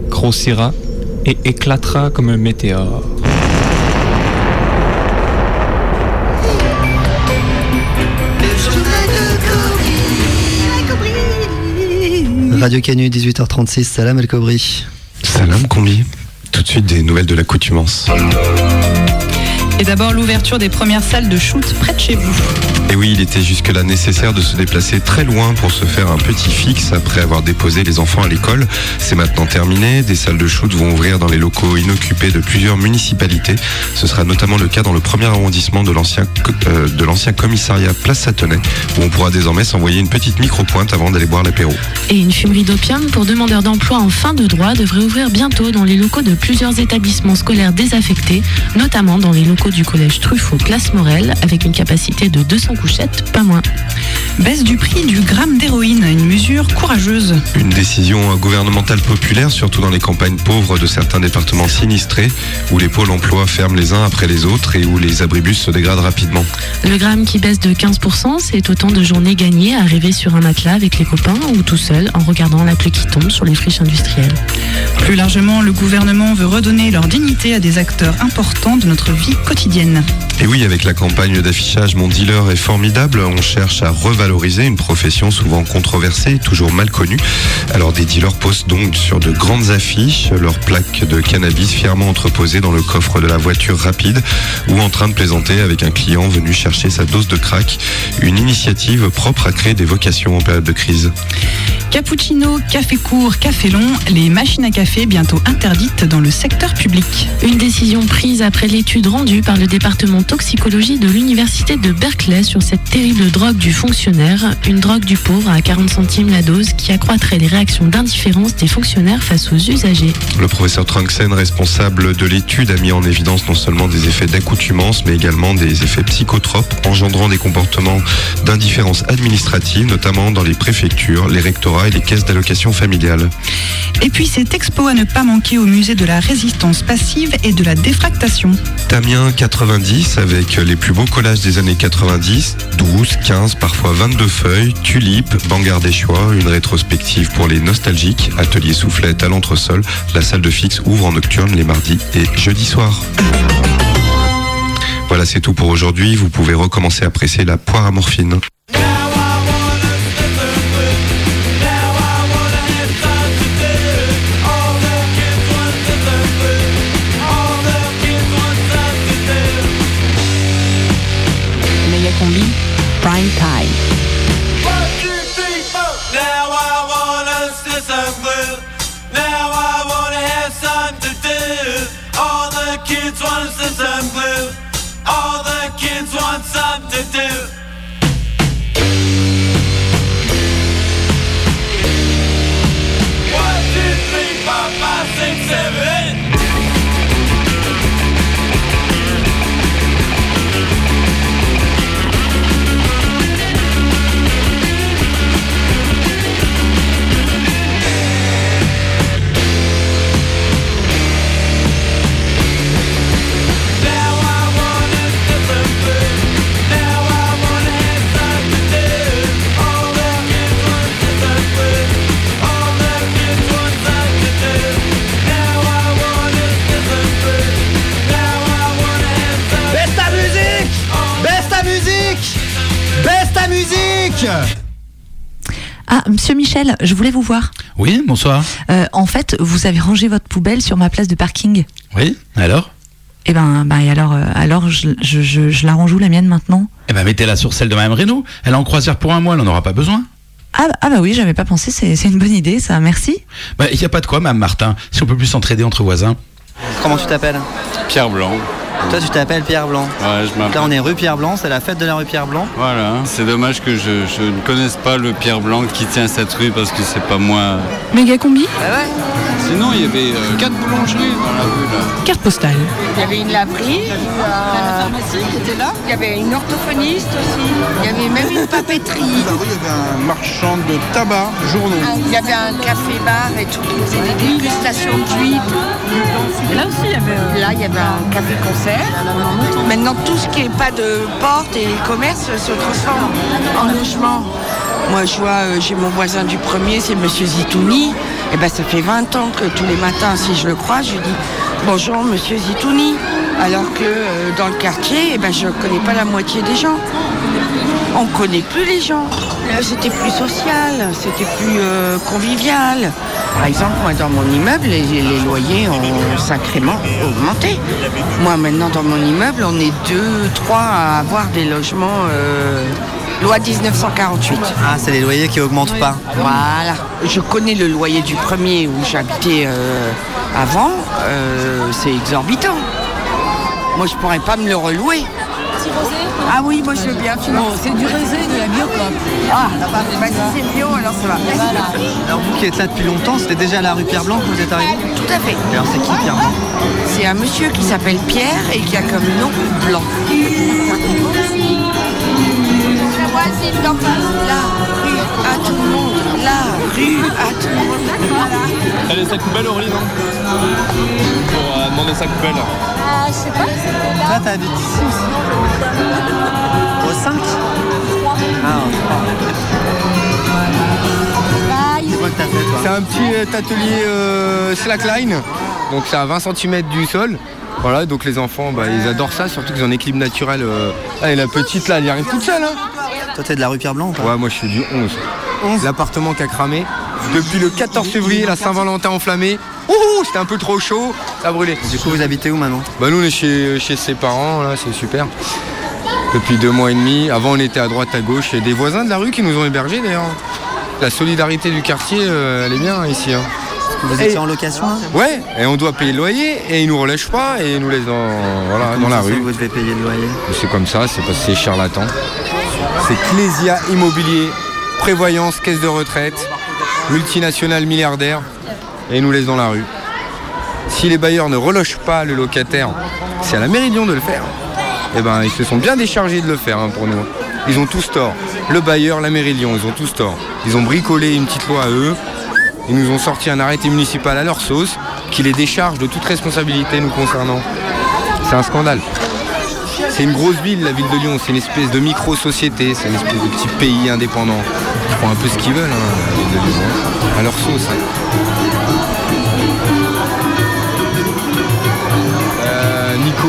grossira et éclatera comme un météore. Radio Canu, 18h36, salam El Kobri. Salam Combi. Tout de suite des nouvelles de l'accoutumance. Et d'abord l'ouverture des premières salles de shoot près de chez vous. Et oui, il était jusque-là nécessaire de se déplacer très loin pour se faire un petit fixe après avoir déposé les enfants à l'école. C'est maintenant terminé. Des salles de shoot vont ouvrir dans les locaux inoccupés de plusieurs municipalités. Ce sera notamment le cas dans le premier arrondissement de l'ancien euh, de l'ancien commissariat Place Satonnet, où on pourra désormais s'envoyer une petite micro-pointe avant d'aller boire l'apéro. Et une fumerie d'opium pour demandeurs d'emploi en fin de droit devrait ouvrir bientôt dans les locaux de plusieurs établissements scolaires désaffectés, notamment dans les locaux du collège Truffaut Place Morel, avec une capacité de 200 couchettes, pas moins. Baisse du prix du gramme d'héroïne, une mesure courageuse. Une décision gouvernementale populaire, surtout dans les campagnes pauvres de certains départements sinistrés, où les pôles emploi ferment les uns après les autres et où les abribus se dégradent rapidement. Le gramme qui baisse de 15%, c'est autant de journées gagnées à rêver sur un matelas avec les copains ou tout seul en regardant la pluie qui tombe sur les friches industrielles. Plus largement, le gouvernement veut redonner leur dignité à des acteurs importants de notre vie quotidienne. Et oui, avec la campagne d'affichage Mon dealer est formidable, on cherche à revaloriser une profession souvent controversée, toujours mal connue. Alors des dealers posent donc sur de grandes affiches leurs plaques de cannabis fièrement entreposées dans le coffre de la voiture rapide ou en train de plaisanter avec un client venu chercher sa dose de crack. Une initiative propre à créer des vocations en période de crise. Cappuccino, café court, café long, les machines à café bientôt interdites dans le secteur public. Une décision prise après l'étude rendue par le département toxicologie de l'université de Berkeley sur cette terrible drogue du une drogue du pauvre à 40 centimes la dose qui accroîtrait les réactions d'indifférence des fonctionnaires face aux usagers. Le professeur Trunksen, responsable de l'étude, a mis en évidence non seulement des effets d'accoutumance, mais également des effets psychotropes, engendrant des comportements d'indifférence administrative, notamment dans les préfectures, les rectorats et les caisses d'allocation familiale. Et puis cette expo à ne pas manquer au musée de la résistance passive et de la défractation. Tamien 90 avec les plus beaux collages des années 90, 12, 15, parfois 22 feuilles, tulipes, Bangar des choix, une rétrospective pour les nostalgiques, atelier soufflette à l'entresol. La salle de fixe ouvre en nocturne les mardis et jeudis soirs. Voilà, c'est tout pour aujourd'hui. Vous pouvez recommencer à presser la poire à morphine. Michel, je voulais vous voir. Oui, bonsoir. Euh, en fait, vous avez rangé votre poubelle sur ma place de parking. Oui, alors? Eh ben, bah, et alors, euh, alors je, je, je, je la range où la mienne maintenant? Eh ben, mettez-la sur celle de Madame Reynaud. Elle est en croisière pour un mois, elle n'en aura pas besoin. ah, ah bah oui, j'avais pas pensé, c'est c'est une bonne idée, ça, merci. Bah, il n'y a pas de quoi, Madame Martin, si on peut plus s'entraider entre voisins. Comment tu t'appelles? Pierre Blanc. Toi, tu t'appelles Pierre Blanc. Ouais, je m'appelle. Là, on est rue Pierre Blanc, c'est la fête de la rue Pierre Blanc. Voilà, c'est dommage que je, je ne connaisse pas le Pierre Blanc qui tient cette rue parce que c'est pas moi. Méga combi, Sinon, il y avait euh, quatre boulangeries dans la rue là. carte postale. Il y avait une laverie, la pharmacie qui était là. Il y avait une orthophoniste aussi. Il y avait même une papeterie. il y avait un marchand de tabac, journaux. Il y avait un café-bar et tout. C'était des dégustations d'huile. Là aussi, il y avait. Là, il y avait un café-concert. Maintenant, tout ce qui n'est pas de porte et commerce se transforme en logement. Moi, je vois, euh, j'ai mon voisin du premier, c'est Monsieur Zitouni. Et ben, ça fait 20 ans que tous les matins, si je le crois, je dis bonjour, Monsieur Zitouni. Alors que euh, dans le quartier, eh ben, je ne connais pas la moitié des gens. On ne connaît plus les gens. C'était plus social, c'était plus euh, convivial. Par exemple, moi, dans mon immeuble, les, les loyers ont sacrément augmenté. Moi, maintenant, dans mon immeuble, on est deux, trois à avoir des logements euh, loi 1948. Ah, c'est les loyers qui augmentent pas. Voilà. Je connais le loyer du premier où j'habitais euh, avant. c'est exorbitant. Moi, je pourrais pas me le relouer. Ah oui, moi je veux bien. Tu vois. c'est du rosé de la biocop. Ah, bah, si c'est bio, alors ça va. Alors, vous qui êtes là depuis longtemps, c'était déjà à la rue Pierre Blanc que vous êtes arrivé Tout à fait. Et Alors, c'est qui Pierre Blanc C'est un monsieur qui s'appelle Pierre et qui a comme nom Blanc. La voisine d'en face, rue à tout le monde, la rue à tout le monde. T'as les sacs poubelles, Aurélie, non? Demander sac poubelle. Ah, je sais pas. Toi, t'habites ici aussi Au 5 Ah, au 3. quoi que t'as fait, toi C'est un petit euh, atelier euh, slackline, donc c'est à 20 cm du sol. Voilà, donc les enfants, bah, ils adorent ça, surtout qu'ils ont un équilibre naturel. euh. Ah, et la petite là, elle y arrive toute seule. Hein. Toi, t'es de la rue Pierre Blanc ou pas Ouais, moi je suis du 11. L'appartement qui a cramé. Depuis le 14 février, la Saint-Valentin enflammée. Ouh, c'était un peu trop chaud, ça a brûlé. Du coup, vous habitez où maintenant Bah, nous, on est chez, chez ses parents, là, c'est super. Depuis deux mois et demi. Avant, on était à droite, à gauche. Et des voisins de la rue qui nous ont hébergés d'ailleurs. La solidarité du quartier, euh, elle est bien ici. hein. Vous Et- étiez en location là Ouais, et on doit payer le loyer et ils nous relèchent pas et ils nous laissent dans, voilà, dans la rue. Vous devez payer le loyer? C'est comme ça, c'est parce que c'est charlatan. C'est Clésia Immobilier, prévoyance, caisse de retraite, multinationale milliardaire et ils nous laissent dans la rue. Si les bailleurs ne relogent pas le locataire, c'est à la mairie de Lyon de le faire. Eh ben, ils se sont bien déchargés de le faire hein, pour nous. Ils ont tous tort. Le bailleur, la mairie de Lyon, ils ont tous tort. Ils ont bricolé une petite loi à eux. Ils nous ont sorti un arrêté municipal à leur sauce qui les décharge de toute responsabilité nous concernant. C'est un scandale. C'est une grosse ville, la ville de Lyon. C'est une espèce de micro-société. C'est une espèce de petit pays indépendant. Ils font un peu ce qu'ils veulent, hein, la ville de Lyon, à leur sauce. hein. Nico,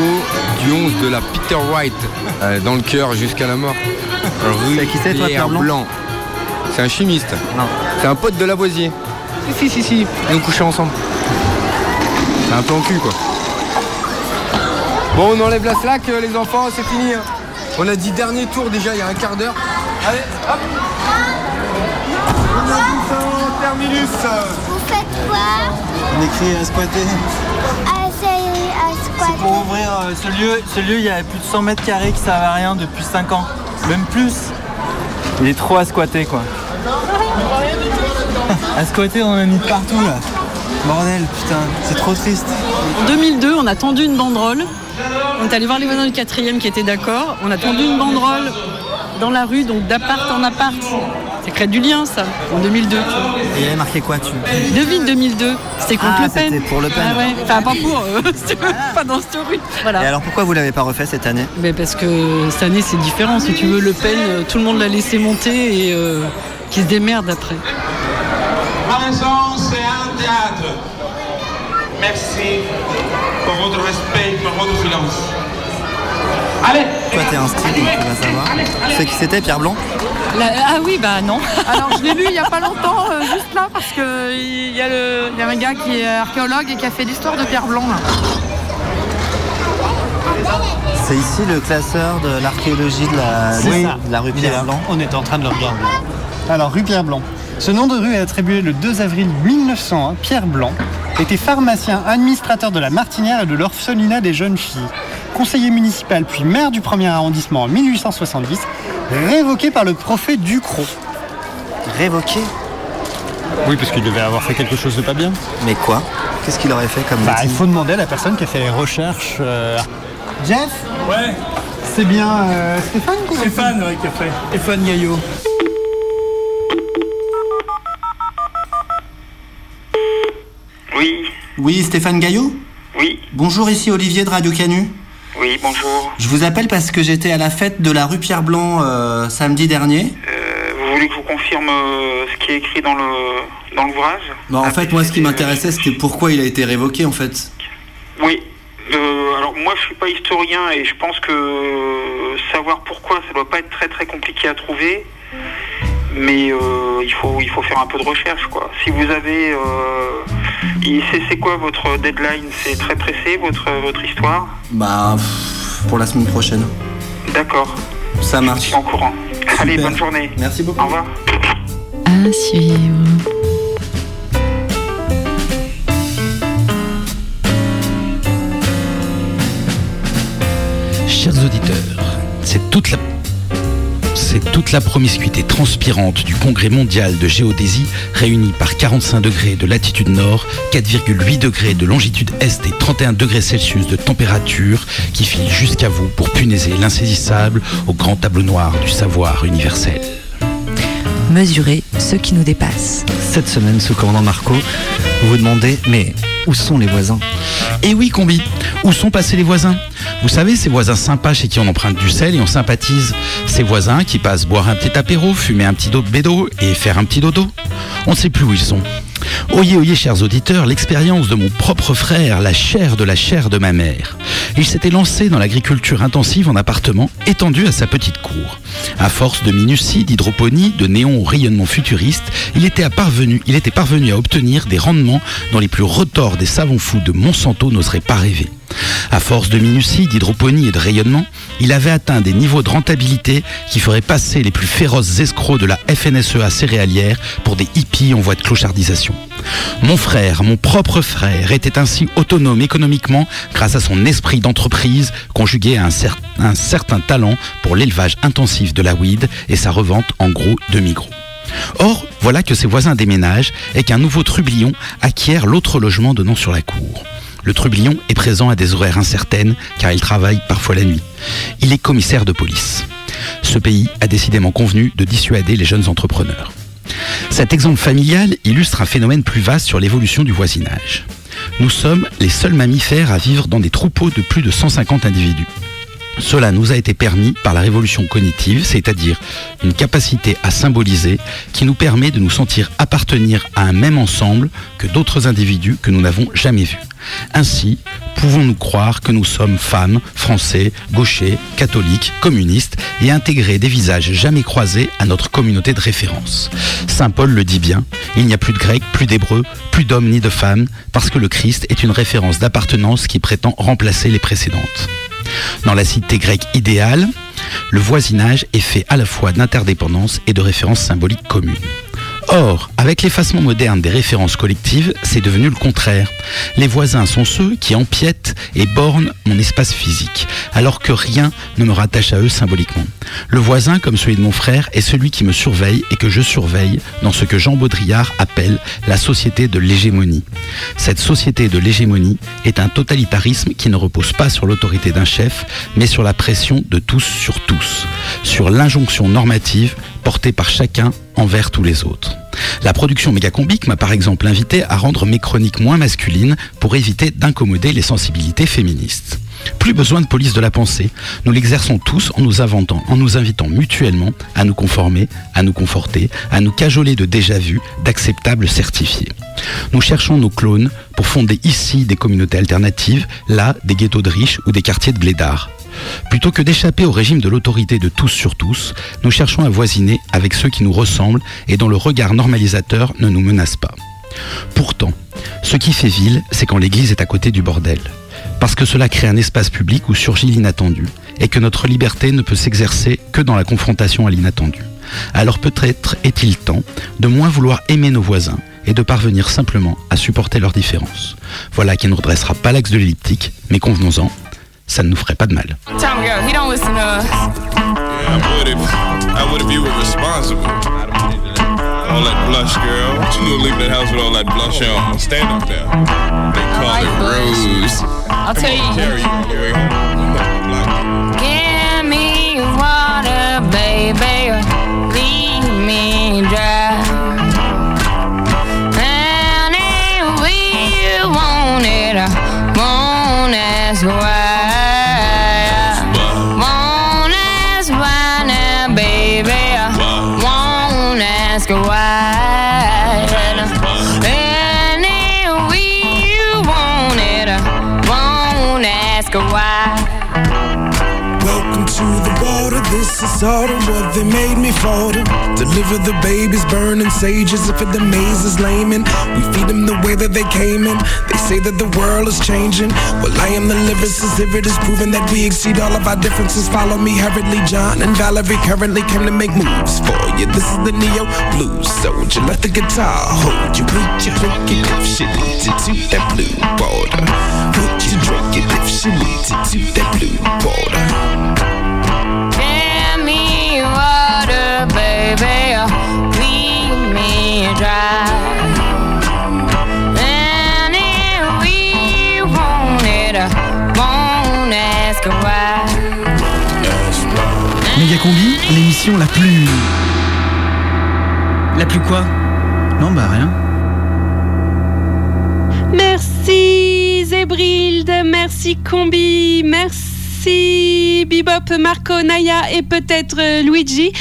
du 11 de la Peter White, euh, dans le cœur jusqu'à la mort. Rue C'est qui c'est, toi, Pierre Blanc C'est un chimiste. C'est un pote de Lavoisier. Si, si, si, si. Ils ont couché ensemble. C'est un peu en cul, quoi. Bon, on enlève la slack, euh, les enfants, c'est fini. hein. On a dit dernier tour déjà, il y a un quart d'heure. Allez, hop On a dit ça, terminus Vous faites quoi? On écrit à squatter. C'est. Pour ouvrir euh, ce lieu, ce lieu, il y a plus de 100 mètres carrés qui servent à rien depuis 5 ans. Même plus. Il est trop à squatter quoi. à squatter, on en a mis partout là. Bordel, putain, c'est trop triste. En 2002, on a tendu une banderole. On est allé voir les voisins du quatrième qui étaient d'accord. On a tendu une banderole dans la rue, donc d'appart en appart. Ça crée du lien, ça, en 2002. Et il y avait marqué quoi dessus Devine 2002, c'était contre Ah, Le Pen. c'était pour Le Pen. Ah ouais. Enfin, pas pour, euh, tu pas dans cette rue. Voilà. Et alors pourquoi vous l'avez pas refait cette année? Mais parce que cette année, c'est différent. Si tu veux, Le Pen, euh, tout le monde l'a laissé monter et euh, qui se démerde après. Maison, c'est un théâtre. Merci pour votre respect, pour votre silence. Allez Toi t'es inscrit donc tu vas savoir. Tu sais qui c'était Pierre Blanc ah oui, bah non. Alors je l'ai lu il y a pas longtemps, euh, juste là, parce que il y, a le- y a un gars qui est archéologue et qui a fait l'histoire de Pierre Blanc. là. C'est ici le classeur de l'archéologie de la, de rue Pierre. Blanc. On est en train de le regarder. Alors, rue Pierre Blanc. Ce nom de rue est attribué le 2 avril 1901. Pierre Blanc était pharmacien, administrateur de la Martinière et de l'orphelinat des jeunes filles. Conseiller municipal puis maire du premier arrondissement en 1870, révoqué par le préfet Ducrot. Révoqué Oui, parce qu'il devait avoir fait quelque chose de pas bien. Mais quoi? Qu'est-ce qu'il aurait fait comme Bah, il faut demander à la personne qui a fait les recherches. euh, Jeff? Ouais. C'est bien euh, Stéphane Stéphane, ouais, qui a fait. Stéphane Gaillot. Oui, Oui, Stéphane Gaillot? Oui, Bonjour, ici Olivier de Radio Canu. Oui, bonjour. Je vous appelle parce que j'étais à la fête de la rue Pierre Blanc euh, samedi dernier. Euh, vous voulez que je vous confirme euh, ce qui est écrit dans le dans l'ouvrage? Bah, en fait, moi, ce qui m'intéressait, c'était pourquoi il a été révoqué, en fait. Oui. Euh, alors moi, je suis pas historien et je pense que savoir pourquoi, ça doit pas être très très compliqué à trouver. Mais euh, il faut il faut faire un peu de recherche, quoi. Si vous avez, euh, c'est c'est quoi votre deadline? C'est très pressé votre votre histoire? Bah, pff, pour la semaine prochaine. D'accord. Ça marche. En courant. Allez, bonne journée. Merci beaucoup. Au revoir. À suivre. Chers auditeurs, c'est toute la c'est toute la promiscuité transpirante du Congrès mondial de géodésie réunie par 45 degrés de latitude nord, 4,8 degrés de longitude est et 31 degrés Celsius de température qui file jusqu'à vous pour punaiser l'insaisissable au grand tableau noir du savoir universel. Mesurer ce qui nous dépasse. Cette semaine, sous commandant Marco, vous vous demandez, mais où sont les voisins Eh oui, Combi, où sont passés les voisins Vous savez, ces voisins sympas chez qui on emprunte du sel et on sympathise. Ces voisins qui passent boire un petit apéro, fumer un petit dos de bédo et faire un petit dodo. On ne sait plus où ils sont. Oyez, oyez, chers auditeurs, l'expérience de mon propre frère, la chair de la chair de ma mère. Il s'était lancé dans l'agriculture intensive en appartement, étendu à sa petite cour. À force de minutie, d'hydroponie, de néons au rayonnement futuriste, il était, parvenu, il était parvenu à obtenir des rendements dont les plus retors des savants fous de Monsanto n'oseraient pas rêver. À force de minutie, d'hydroponie et de rayonnement, il avait atteint des niveaux de rentabilité qui feraient passer les plus féroces escrocs de la FNSEA céréalière pour des hippies en voie de clochardisation. Mon frère, mon propre frère, était ainsi autonome économiquement grâce à son esprit d'entreprise conjugué à un, cer- un certain talent pour l'élevage intensif de la weed et sa revente en gros demi-gros. Or, voilà que ses voisins déménagent et qu'un nouveau trublion acquiert l'autre logement donnant sur la cour. Le trublion est présent à des horaires incertaines car il travaille parfois la nuit. Il est commissaire de police. Ce pays a décidément convenu de dissuader les jeunes entrepreneurs. Cet exemple familial illustre un phénomène plus vaste sur l'évolution du voisinage. Nous sommes les seuls mammifères à vivre dans des troupeaux de plus de 150 individus. Cela nous a été permis par la révolution cognitive, c'est-à-dire une capacité à symboliser qui nous permet de nous sentir appartenir à un même ensemble que d'autres individus que nous n'avons jamais vus. Ainsi, pouvons-nous croire que nous sommes femmes, français, gauchers, catholiques, communistes et intégrer des visages jamais croisés à notre communauté de référence? Saint Paul le dit bien, il n'y a plus de grecs, plus d'hébreux, plus d'hommes ni de femmes, parce que le Christ est une référence d'appartenance qui prétend remplacer les précédentes. Dans la cité grecque idéale, le voisinage est fait à la fois d'interdépendance et de références symboliques communes. Or, avec l'effacement moderne des références collectives, c'est devenu le contraire. Les voisins sont ceux qui empiètent et bornent mon espace physique, alors que rien ne me rattache à eux symboliquement. Le voisin, comme celui de mon frère, est celui qui me surveille et que je surveille dans ce que Jean Baudrillard appelle la société de l'hégémonie. Cette société de l'hégémonie est un totalitarisme qui ne repose pas sur l'autorité d'un chef, mais sur la pression de tous sur tous, sur l'injonction normative portée par chacun envers tous les autres. La production mégacombique m'a par exemple invité à rendre mes chroniques moins masculines pour éviter d'incommoder les sensibilités féministes. Plus besoin de police de la pensée, nous l'exerçons tous en nous, inventant, en nous invitant mutuellement à nous conformer, à nous conforter, à nous cajoler de déjà-vu, d'acceptables certifiés. Nous cherchons nos clones pour fonder ici des communautés alternatives, là des ghettos de riches ou des quartiers de blédards. Plutôt que d'échapper au régime de l'autorité de tous sur tous, nous cherchons à voisiner avec ceux qui nous ressemblent et dont le regard normalisateur ne nous menace pas. Pourtant, ce qui fait ville, c'est quand l'église est à côté du bordel. Parce que cela crée un espace public où surgit l'inattendu, et que notre liberté ne peut s'exercer que dans la confrontation à l'inattendu. Alors peut-être est-il temps de moins vouloir aimer nos voisins et de parvenir simplement à supporter leurs différences. Voilà qui ne redressera pas l'axe de l'elliptique, mais convenons-en, ça ne nous ferait pas de mal. Time to go. He don't All that blush, girl. What you gonna leave that house with all that blush on? Stand up there. They call it rose. I'll tell you. Carry you on your way home. Give me water, baby. Leave me dry. And if we want it, I won't ask why. Of what they made me for them. Deliver the babies, burning sages if the maze is laming. We feed them the way that they came in. They say that the world is changing. Well, I am the lyricist, if it is proven that we exceed all of our differences. Follow me hurriedly, John and Valerie currently came to make moves for you. This is the Neo Blues soldier. Let the guitar hold you. Put your it if she leads to Combi, l'émission la plus. La plus quoi? Non, bah rien. Merci Zébrilde, merci Combi, merci Bebop, Marco, Naya et peut-être euh, Luigi.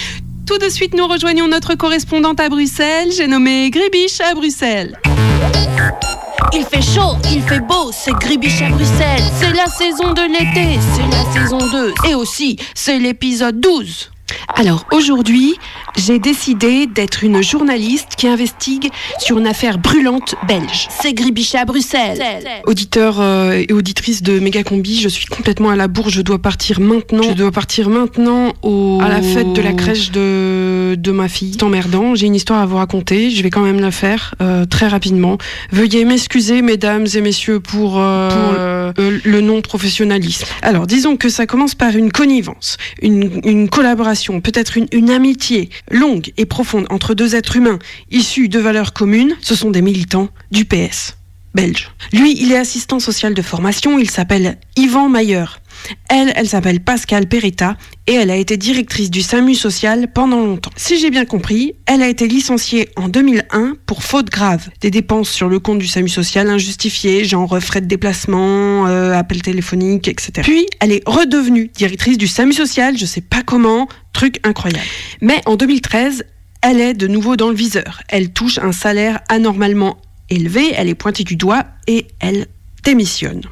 Tout de suite, nous rejoignons notre correspondante à Bruxelles. J'ai nommé Gribiche à Bruxelles. Il fait chaud, il fait beau, c'est Gribiche à Bruxelles. C'est la saison de l'été, c'est la saison 2. Et aussi, c'est l'épisode 12. Alors aujourd'hui, j'ai décidé d'être une journaliste qui investigue sur une affaire brûlante belge. C'est Gribiche à Bruxelles. Auditeur euh, et auditrice de Megacombi, je suis complètement à la bourre. Je dois partir maintenant. Je dois partir maintenant au... à la fête de la crèche de, de ma fille. C'est emmerdant. J'ai une histoire à vous raconter. Je vais quand même la faire euh, très rapidement. Veuillez m'excuser, mesdames et messieurs, pour, euh, pour, euh, le non-professionnalisme. Alors, disons que ça commence par une connivence, une, une collaboration, peut-être une, une amitié longue et profonde entre deux êtres humains issus de valeurs communes. Ce sont des militants du PS belge. Lui, il est assistant social de formation, il s'appelle Yvan Mayer. Elle, elle s'appelle Pascal Peretta et elle a été directrice du SAMU social pendant longtemps. Si j'ai bien compris, elle a été licenciée en 2001 pour faute grave. Des dépenses sur le compte du SAMU social injustifiées, genre frais de déplacement, euh, appels téléphoniques, etc. Puis, elle est redevenue directrice du SAMU social, je sais pas comment, truc incroyable. Mais en 2013, elle est de nouveau dans le viseur. Elle touche un salaire anormalement élevé, elle est pointée du doigt et elle démissionne.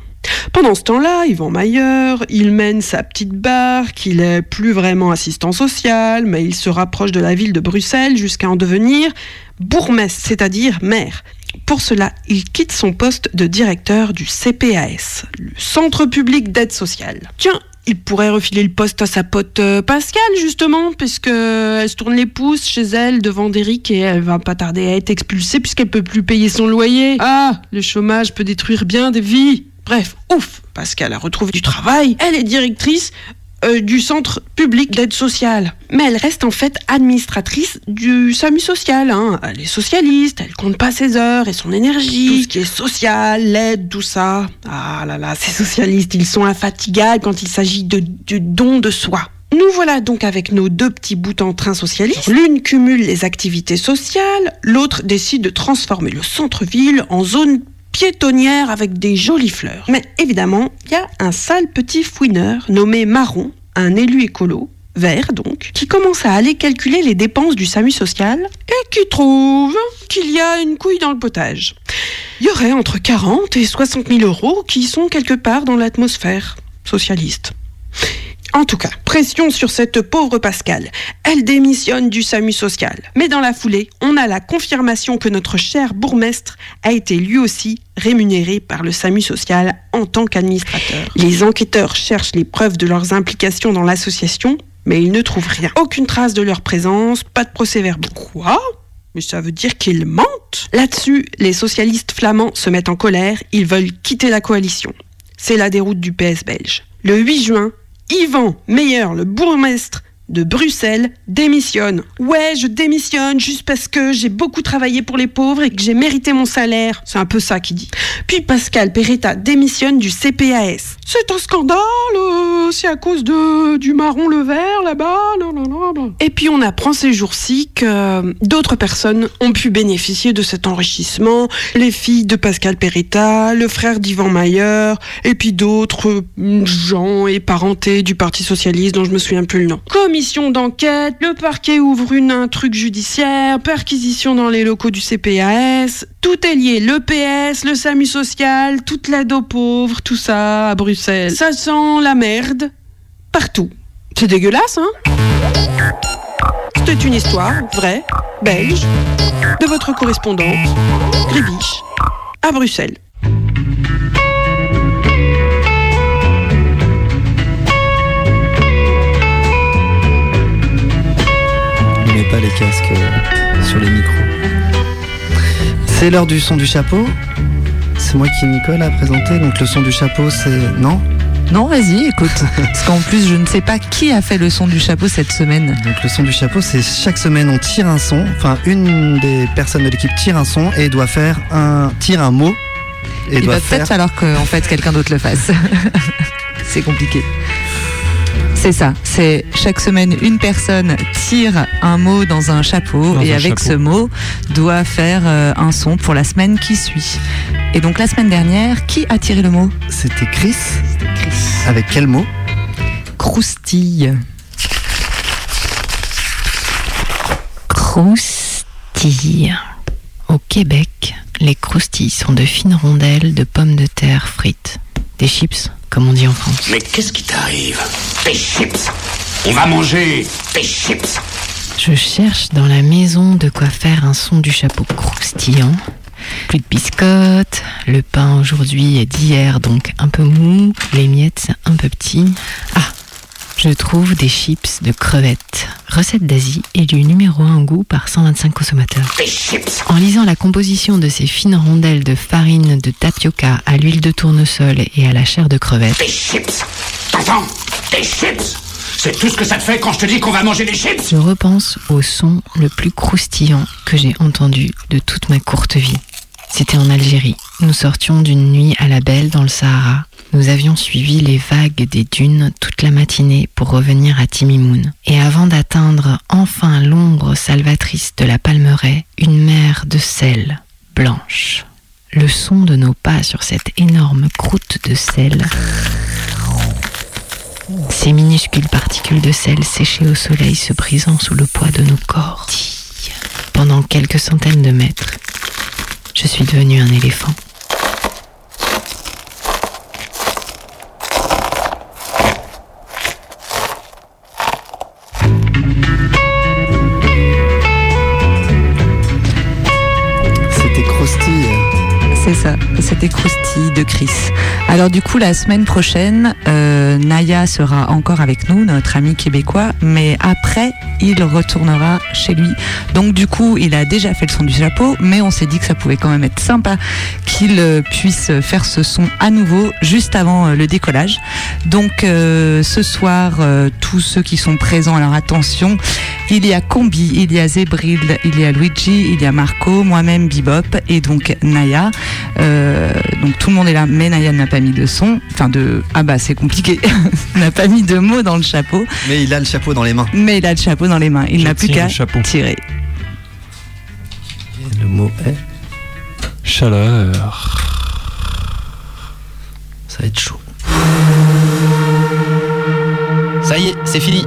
Pendant ce temps-là, Yvan Mayer, il mène sa petite barque, il est plus vraiment assistant social, mais il se rapproche de la ville de Bruxelles jusqu'à en devenir bourgmestre, c'est-à-dire maire. Pour cela, il quitte son poste de directeur du CPAS, le Centre public d'aide sociale. Tiens, il pourrait refiler le poste à sa pote euh, Pascal, justement, puisque elle se tourne les pouces chez elle devant Derrick et elle va pas tarder à être expulsée puisqu'elle peut plus payer son loyer. Ah, le chômage peut détruire bien des vies. Bref, ouf, Pascal a retrouvé du travail. Elle est directrice euh, du centre public d'aide sociale. Mais elle reste en fait administratrice du SAMU social. Hein. Elle est socialiste, elle compte pas ses heures et son énergie. Tout ce qui est social, l'aide, tout ça. Ah là là, ces socialistes, ils sont infatigables quand il s'agit de, de don de soi. Nous voilà donc avec nos deux petits bouts en train socialistes. L'une cumule les activités sociales, l'autre décide de transformer le centre-ville en zone piétonnière avec des jolies fleurs. Mais évidemment, il y a un sale petit fouineur nommé Marron, un élu écolo, vert donc, qui commence à aller calculer les dépenses du SAMU social et qui trouve qu'il y a une couille dans le potage. Il y aurait entre 40 et 60 000 euros qui sont quelque part dans l'atmosphère socialiste. En tout cas, pression sur cette pauvre Pascal. Elle démissionne du SAMU social. Mais dans la foulée, on a la confirmation que notre cher bourgmestre a été lui aussi rémunéré par le SAMU social en tant qu'administrateur. Les enquêteurs cherchent les preuves de leurs implications dans l'association, mais ils ne trouvent rien. Aucune trace de leur présence, pas de procès-verbaux. Quoi? Mais ça veut dire qu'ils mentent? Là-dessus, les socialistes flamands se mettent en colère, ils veulent quitter la coalition. C'est la déroute du PS belge. Le 8 juin, Yvan Meyer, le bourgmestre de Bruxelles, démissionne. Ouais, je démissionne juste parce que j'ai beaucoup travaillé pour les pauvres et que j'ai mérité mon salaire. C'est un peu ça qu'il dit. Puis Pascal Peretta démissionne du CPAS. C'est un scandale, euh, c'est à cause de du marron le vert là-bas. Et puis on apprend ces jours-ci que d'autres personnes ont pu bénéficier de cet enrichissement. Les filles de Pascal Peretta, le frère d'Ivan Mayer, et puis d'autres euh, gens et parentés du Parti Socialiste dont je me souviens plus le nom. Commission d'enquête, le parquet ouvre une, un truc judiciaire, perquisition dans les locaux du CPAS. Tout est lié, le PS, le SAMU social, toute l'aide aux pauvres, tout ça à Bruxelles. Ça sent la merde partout. C'est dégueulasse, hein? C'était une histoire vraie, belge, de votre correspondante, Gribiche, à Bruxelles. Pas les casques euh, sur les micros. C'est l'heure du son du chapeau. C'est moi qui m'y colle à présenter. Donc le son du chapeau, c'est. Non? Non, vas-y, écoute. Parce qu'en plus, je ne sais pas qui a fait le son du chapeau cette semaine. Donc le son du chapeau, c'est chaque semaine on tire un son. Enfin, une des personnes de l'équipe tire un son et doit faire un. tire un mot. Et Il doit va peut-être faire. falloir qu'en fait quelqu'un d'autre le fasse. c'est compliqué. C'est ça. C'est chaque semaine une personne tire un mot dans un chapeau Dans et un avec chapeau. ce mot doit faire euh, un son pour la semaine qui suit. Et donc la semaine dernière, qui a tiré le mot? C'était Chris. Avec quel mot? Croustille. Croustille. Au Québec, les croustilles sont de fines rondelles de pommes de terre frites. Des chips, comme on dit en France. Mais qu'est-ce qui t'arrive Des chips On va manger des chips Je cherche dans la maison de quoi faire un son du chapeau croustillant. Plus de biscottes, le pain aujourd'hui est d'hier donc un peu mou, les miettes un peu petit. Ah, je trouve des chips de crevettes. Recette d'Asie élue numéro 1 en goût par 125 consommateurs. Des chips En lisant la composition de ces fines rondelles de farine de tapioca à l'huile de tournesol et à la chair de crevette, Des chips T'entends Des chips C'est tout ce que ça te fait quand je te dis qu'on va manger des chips je repense au son le plus croustillant que j'ai entendu de toute ma courte vie. C'était en Algérie. Nous sortions d'une nuit à la belle dans le Sahara. Nous avions suivi les vagues des dunes toute la matinée pour revenir à Timimoun. Et avant d'atteindre enfin l'ombre salvatrice de la palmeraie, une mer de sel blanche. Le son de nos pas sur cette énorme croûte de sel. Ces minuscules particules de sel séchées au soleil se brisant sous le poids de nos corps. Pendant quelques centaines de mètres, je suis devenu un éléphant. C'était Croustille de Chris. Alors du coup, la semaine prochaine, euh, Naya sera encore avec nous, notre ami québécois, mais après, il retournera chez lui. Donc du coup, il a déjà fait le son du chapeau, mais on s'est dit que ça pouvait quand même être sympa qu'il euh, puisse faire ce son à nouveau juste avant euh, le décollage. Donc ce soir, tous ceux qui sont présents, alors attention, il y a Combi, il y a Zébril, il y a Luigi, il y a Marco, moi-même Bebop et donc Naya. Euh, donc tout le monde est là, mais Naya n'a pas mis de son. Enfin de ah bah c'est compliqué, n'a pas mis de mots dans le chapeau. Mais il a le chapeau dans les mains. Mais il a le chapeau dans les mains. Il n'a plus qu'à tirer. Le mot est. Chaleur. Ça va être chaud. Ça y est, c'est fini.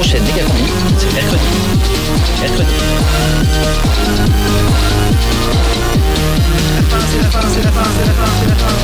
prochaine méga c'est mercredi. Mercredi. C'est la fin, la fin, la fin,